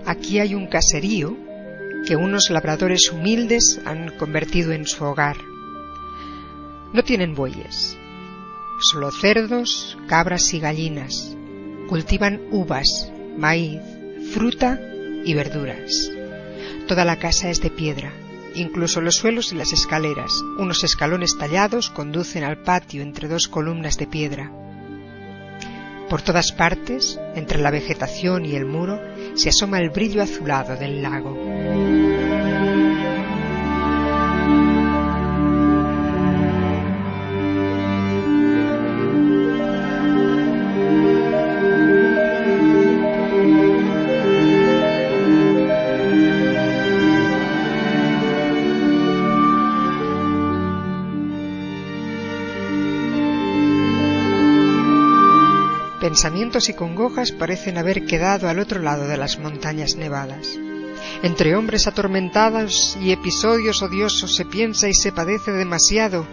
Aquí hay un caserío que unos labradores humildes han convertido en su hogar. No tienen bueyes, solo cerdos, cabras y gallinas. Cultivan uvas, maíz, fruta y verduras. Toda la casa es de piedra, incluso los suelos y las escaleras. Unos escalones tallados conducen al patio entre dos columnas de piedra. Por todas partes, entre la vegetación y el muro, se asoma el brillo azulado del lago. Pensamientos y congojas parecen haber quedado al otro lado de las montañas nevadas. Entre hombres atormentados y episodios odiosos se piensa y se padece demasiado.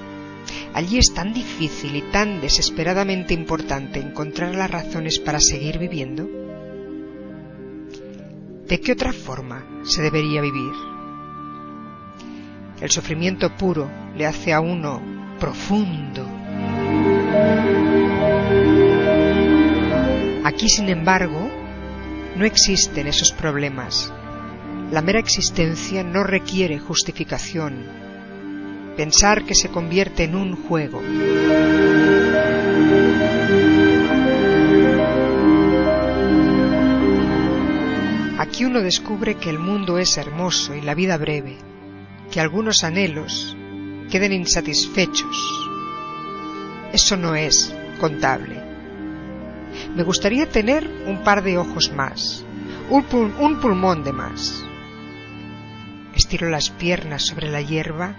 Allí es tan difícil y tan desesperadamente importante encontrar las razones para seguir viviendo. ¿De qué otra forma se debería vivir? El sufrimiento puro le hace a uno profundo. Aquí, sin embargo, no existen esos problemas. La mera existencia no requiere justificación. Pensar que se convierte en un juego. Aquí uno descubre que el mundo es hermoso y la vida breve, que algunos anhelos queden insatisfechos. Eso no es contable. Me gustaría tener un par de ojos más, un, pul un pulmón de más. Estiro las piernas sobre la hierba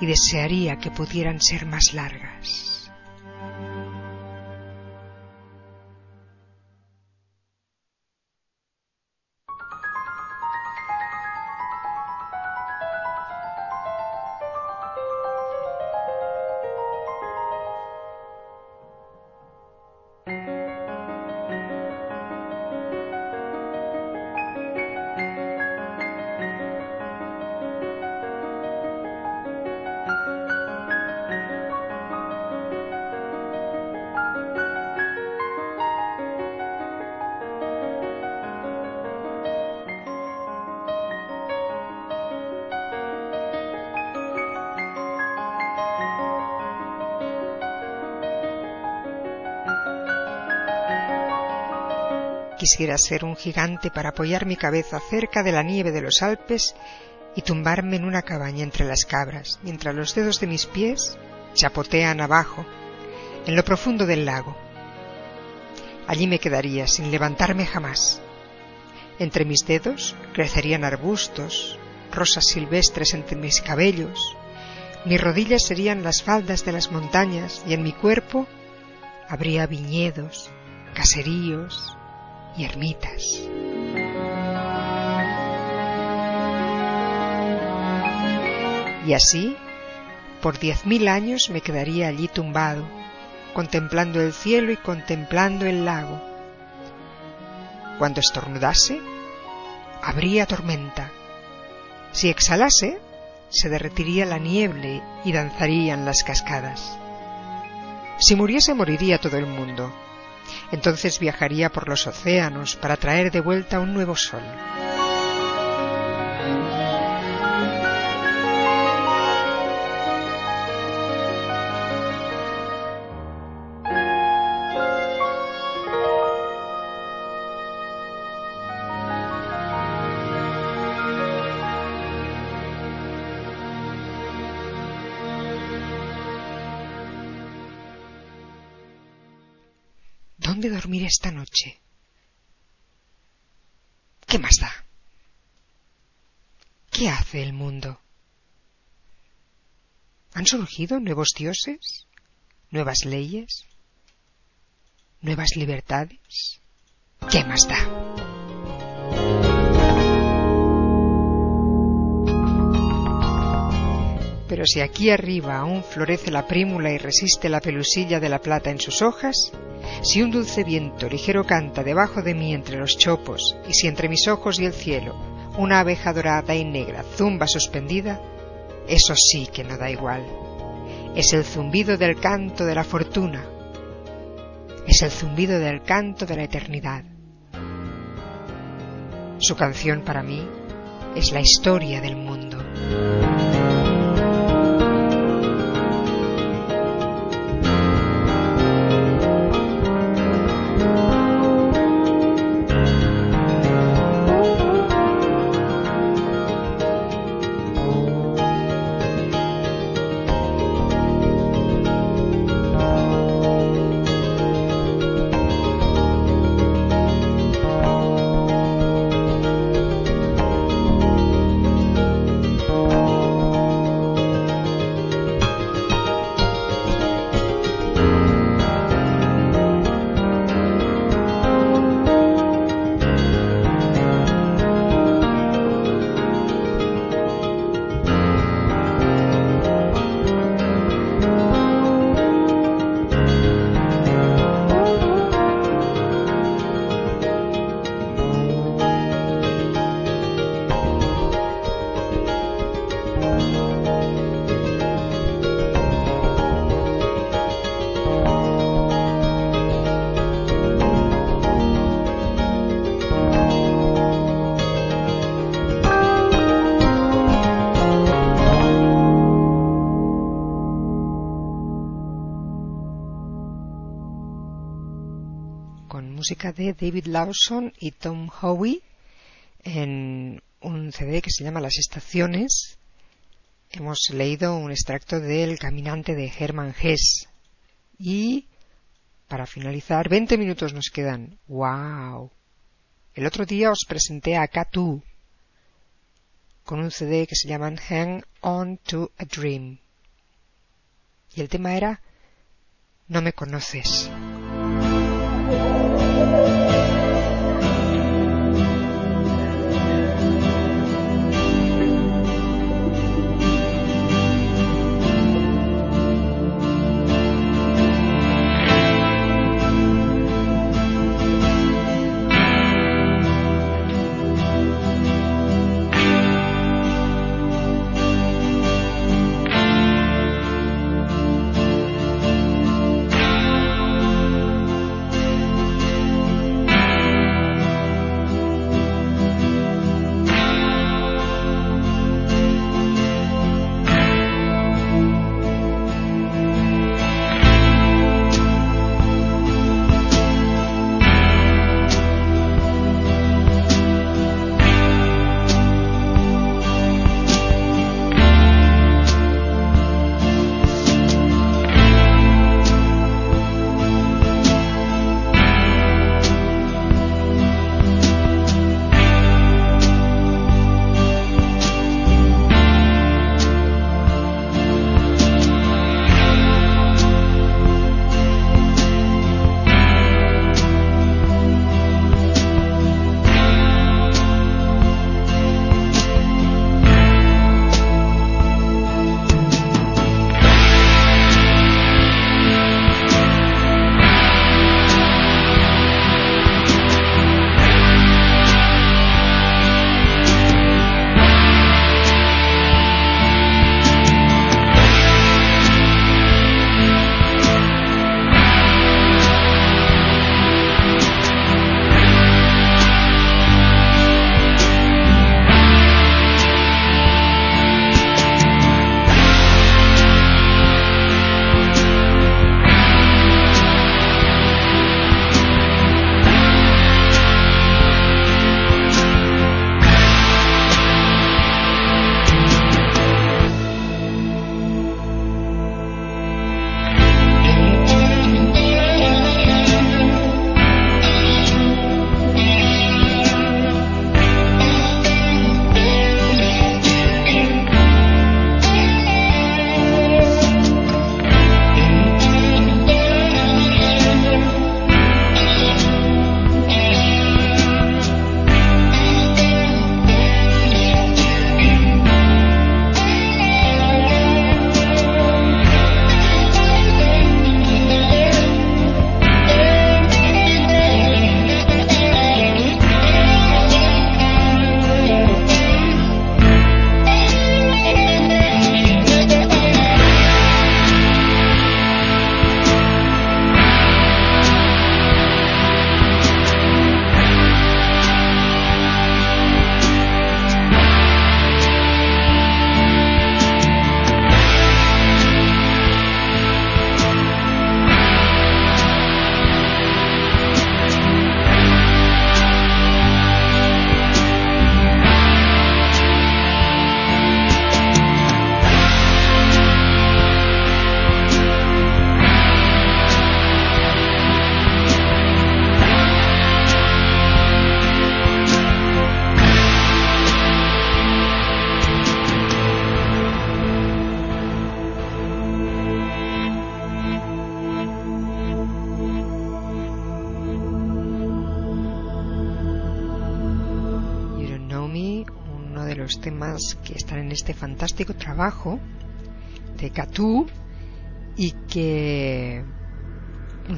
y desearía que pudieran ser más largas. Quisiera ser un gigante para apoyar mi cabeza cerca de la nieve de los Alpes y tumbarme en una cabaña entre las cabras, mientras los dedos de mis pies chapotean abajo, en lo profundo del lago. Allí me quedaría sin levantarme jamás. Entre mis dedos crecerían arbustos, rosas silvestres entre mis cabellos, mis rodillas serían las faldas de las montañas y en mi cuerpo habría viñedos, caseríos, y ermitas. Y así, por diez mil años me quedaría allí tumbado, contemplando el cielo y contemplando el lago. Cuando estornudase, habría tormenta. Si exhalase, se derretiría la nieve y danzarían las cascadas. Si muriese, moriría todo el mundo. Entonces viajaría por los océanos para traer de vuelta un nuevo sol. Esta noche? ¿Qué más da? ¿Qué hace el mundo? ¿Han surgido nuevos dioses? ¿Nuevas leyes? ¿Nuevas libertades? ¿Qué más da? Pero si aquí arriba aún florece la prímula y resiste la pelusilla de la plata en sus hojas, si un dulce viento ligero canta debajo de mí entre los chopos, y si entre mis ojos y el cielo una abeja dorada y negra zumba suspendida, eso sí que no da igual. Es el zumbido del canto de la fortuna. Es el zumbido del canto de la eternidad. Su canción para mí es la historia del mundo. De David Lawson y Tom Howe en un CD que se llama Las Estaciones. Hemos leído un extracto del Caminante de Hermann Hesse. Y para finalizar, 20 minutos nos quedan. ¡Wow! El otro día os presenté a Katu con un CD que se llama Hang On to a Dream. Y el tema era No me conoces.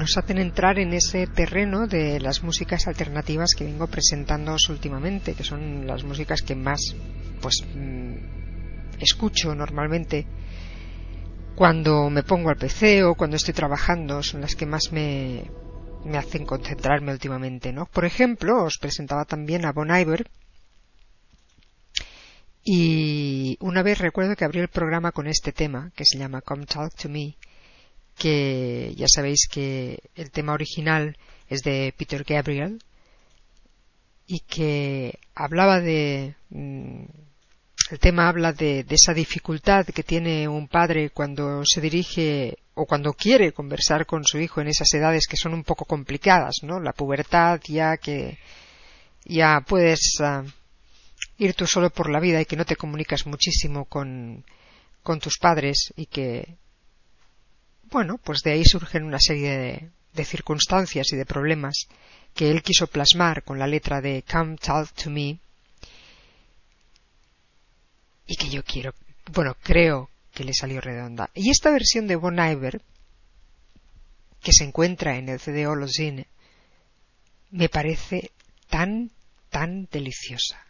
Nos hacen entrar en ese terreno de las músicas alternativas que vengo presentando últimamente, que son las músicas que más pues mm, escucho normalmente cuando me pongo al PC o cuando estoy trabajando, son las que más me, me hacen concentrarme últimamente, ¿no? Por ejemplo, os presentaba también a Bon Iver y una vez recuerdo que abrí el programa con este tema que se llama Come Talk to Me que ya sabéis que el tema original es de Peter Gabriel y que hablaba de mm, el tema habla de, esa dificultad que tiene un padre cuando se dirige o cuando quiere conversar con su hijo en esas edades que son un poco complicadas, ¿no? La pubertad ya que ya puedes ah, ir tú solo por la vida y que no te comunicas muchísimo con, con tus padres y que bueno, pues de ahí surgen una serie de, circunstancias y de problemas que él quiso plasmar con la letra de Come Talk to Me y que yo quiero, bueno, creo que le salió redonda. Y esta versión de Bon Iver, que se encuentra en el CD Holocene, me parece tan, tan deliciosa.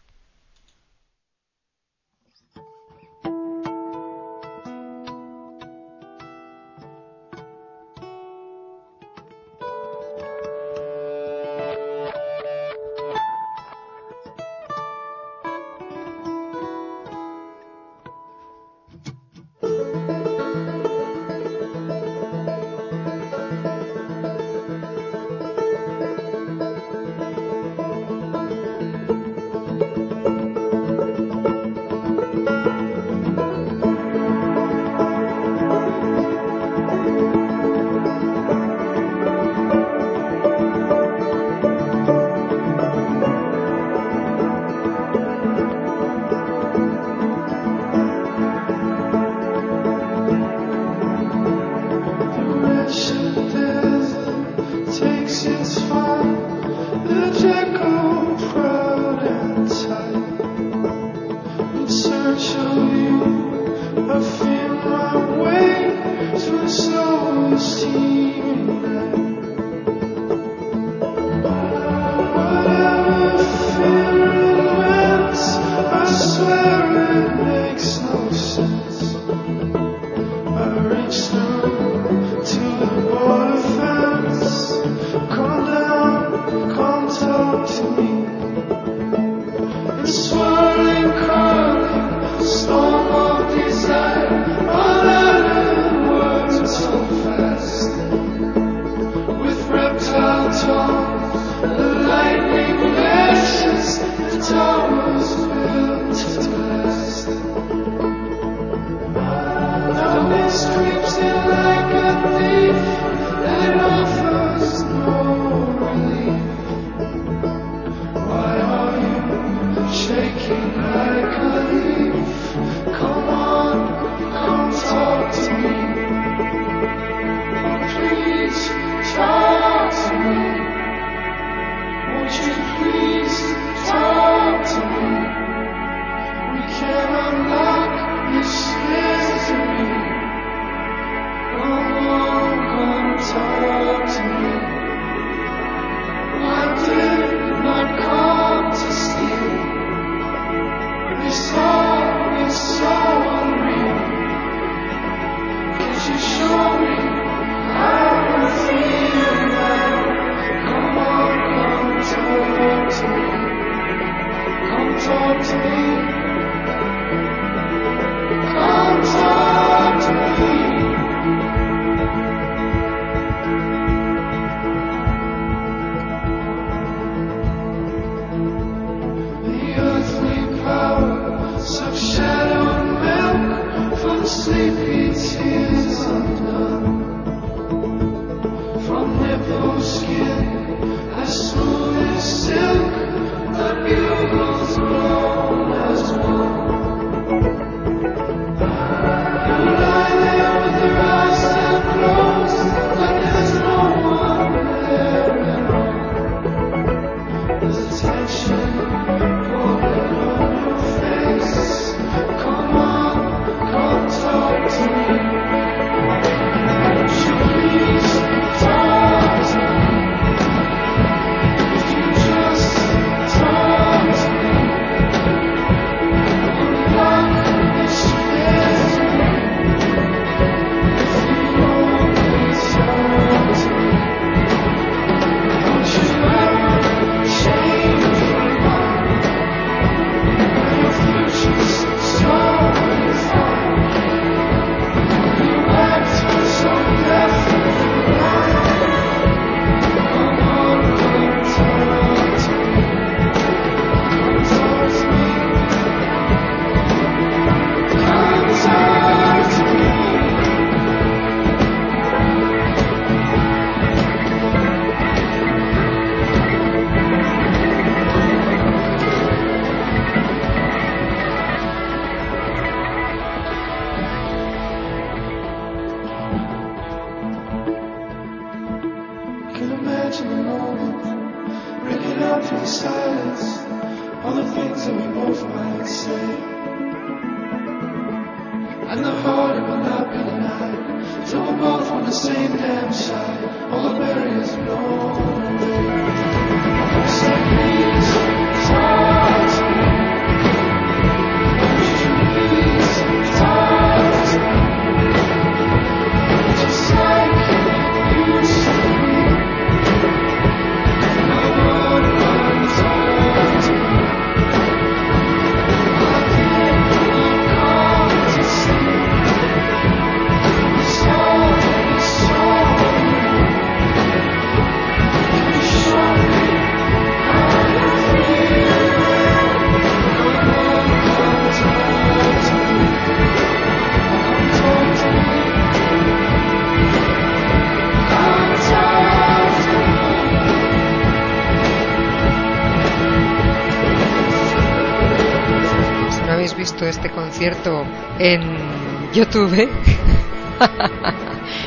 Concierto en YouTube,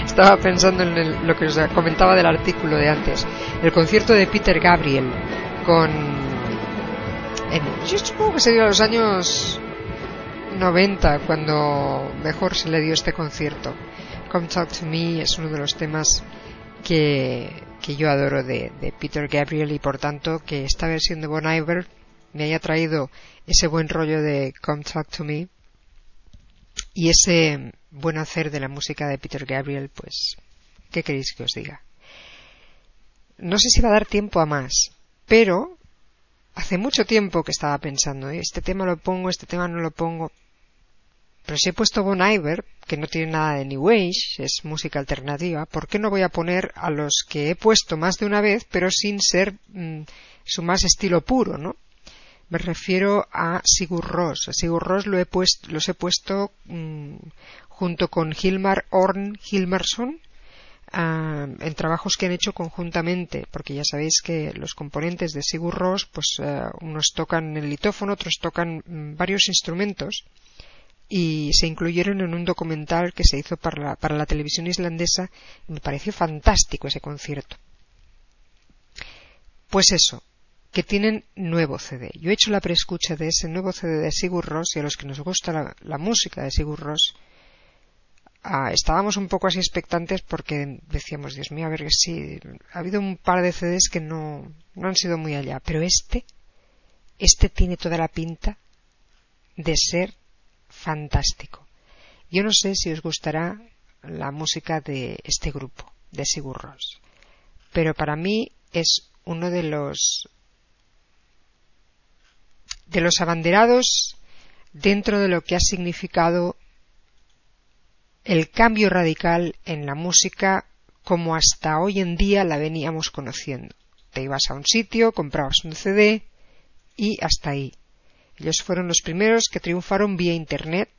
estaba pensando en el- lo que os comentaba del artículo de antes. El concierto de Peter Gabriel con... en- yo supongo que sería los años 90 cuando mejor se le dio este concierto. Come Talk to Me es uno de los temas que, que yo adoro de, de Peter Gabriel y por tanto que esta versión de Bon Iver me haya traído ese buen rollo de Come Talk to Me y ese buen hacer de la música de Peter Gabriel, pues, ¿qué queréis que os diga? No sé si va a dar tiempo a más, pero hace mucho tiempo que estaba pensando, "Eh, este tema lo pongo, este tema no lo pongo. Pero si he puesto Bon Iver, que no tiene nada de New Age, es música alternativa, ¿por qué no voy a poner a los que he puesto más de una vez, pero sin ser mm, su más estilo puro, ¿no? Me refiero a Sigur Rós. A Sigur Rós lo he puesto, los he puesto mm, junto con Hilmar Orn Hilmarsson ah, en trabajos que han hecho conjuntamente, porque ya sabéis que los componentes de Sigur Rós, pues ah, unos tocan el litófono, otros tocan mm, varios instrumentos y se incluyeron en un documental que se hizo para la, para la televisión islandesa y me pareció fantástico ese concierto. Pues eso, que tienen nuevo CD. Yo he hecho la preescucha de ese nuevo CD de Sigur Rós y a los que nos gusta la, música de Sigur Rós ah, estábamos un poco así expectantes porque decíamos, Dios mío, a ver que sí, ha habido un par de CDs que no, no han sido muy allá, pero este, este tiene toda la pinta de ser fantástico. Yo no sé si os gustará la música de este grupo, de Sigur Rós, pero para mí es uno de los de los abanderados dentro de lo que ha significado el cambio radical en la música como hasta hoy en día la veníamos conociendo. Te ibas a un sitio, comprabas un CD y hasta ahí. Ellos fueron los primeros que triunfaron vía Internet,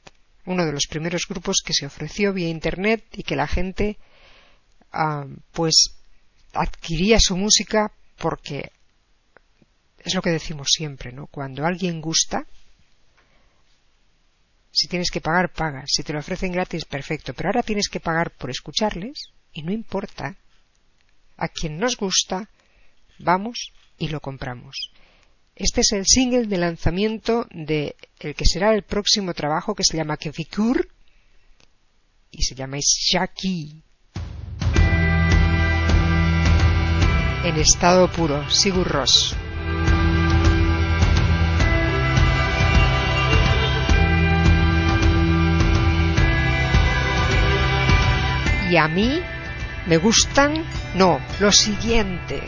uno de los primeros grupos que se ofreció vía Internet y que la gente ah, pues adquiría su música porque es lo que decimos siempre, ¿no? Cuando alguien gusta, si tienes que pagar, pagas. Si te lo ofrecen gratis, perfecto. Pero ahora tienes que pagar por escucharles y no importa. A quien nos gusta, vamos y lo compramos. Este es el single de lanzamiento de el que será el próximo trabajo que se llama Kefikur y se llama Shaki. En estado puro, Sigur Rós. Y a mí me gustan, no, lo siguiente.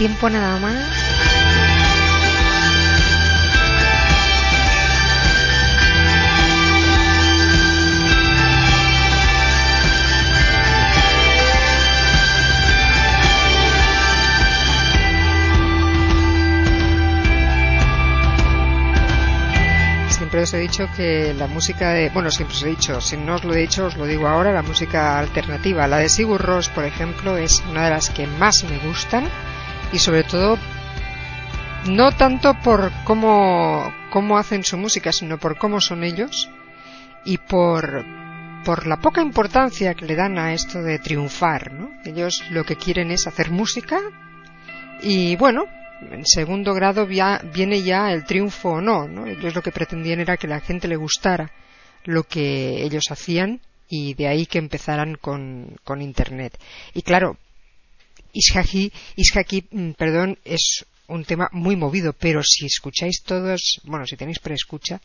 Tiempo nada más. Siempre os he dicho que la música de... Bueno, siempre os he dicho, si no os lo he dicho, os lo digo ahora, la música alternativa. La de Sigur Rós, por ejemplo, es una de las que más me gustan y sobre todo no tanto por cómo, cómo hacen su música, sino por cómo son ellos y por, por la poca importancia que le dan a esto de triunfar. ¿no? Ellos lo que quieren es hacer música y bueno, en segundo grado viene ya el triunfo o no, ¿no? Ellos lo que pretendían era que la gente le gustara lo que ellos hacían y de ahí que empezaran con, con Internet. Y claro, Ishaki, Ishaki, mm, perdón, es un tema muy movido, pero si escucháis todos, bueno, si tenéis preescucha,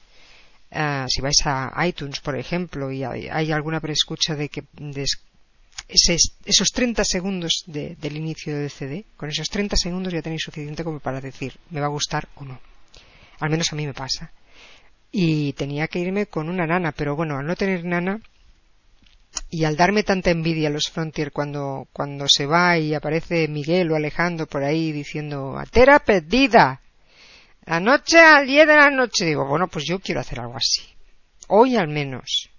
ah, si vais a iTunes, por ejemplo, y hay, hay alguna preescucha de que esos 30 segundos de- del inicio del CD, con esos 30 segundos ya tenéis suficiente como para decir, me va a gustar o no. Al menos a mí me pasa. Y tenía que irme con una nana, pero bueno, al no tener nana, y al darme tanta envidia a los Frontier cuando, cuando se va y aparece Miguel o Alejandro por ahí diciendo ¡Atera perdida! Anoche al 10 de la noche digo, bueno, pues yo quiero hacer algo así. Hoy al menos.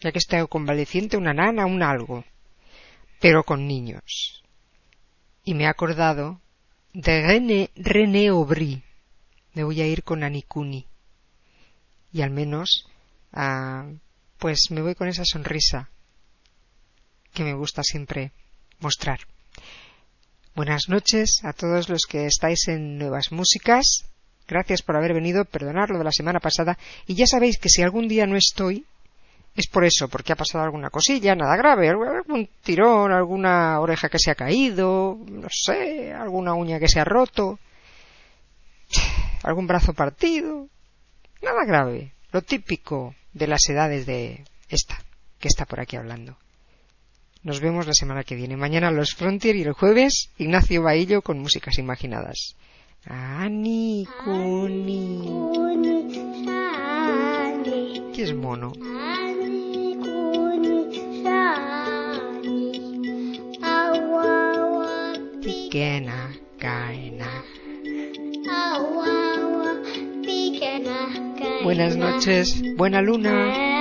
Ya que estoy convaleciente, una nana, un algo. Pero con niños. Y me he acordado de René, René Aubry. Me voy a ir con Anikuni. Y al menos, ah, pues me voy con esa sonrisa que me gusta siempre mostrar. Buenas noches a todos los que estáis en Nuevas Músicas. Gracias por haber venido, perdonad lo de la semana pasada. Y ya sabéis que si algún día no estoy, es por eso, porque ha pasado alguna cosilla, nada grave, algún tirón, alguna oreja que se ha caído, no sé, alguna uña que se ha roto, algún brazo partido, nada grave, lo típico de las edades de esta, que está por aquí hablando. Nos vemos la semana que viene. Mañana los Frontier y el jueves Ignacio Baillo con músicas imaginadas. Ani. ¿Qué es mono? Caena. Buenas noches, buena luna.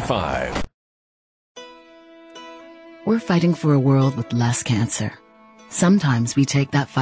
365. We're fighting for a world with less cancer. Sometimes we take that fight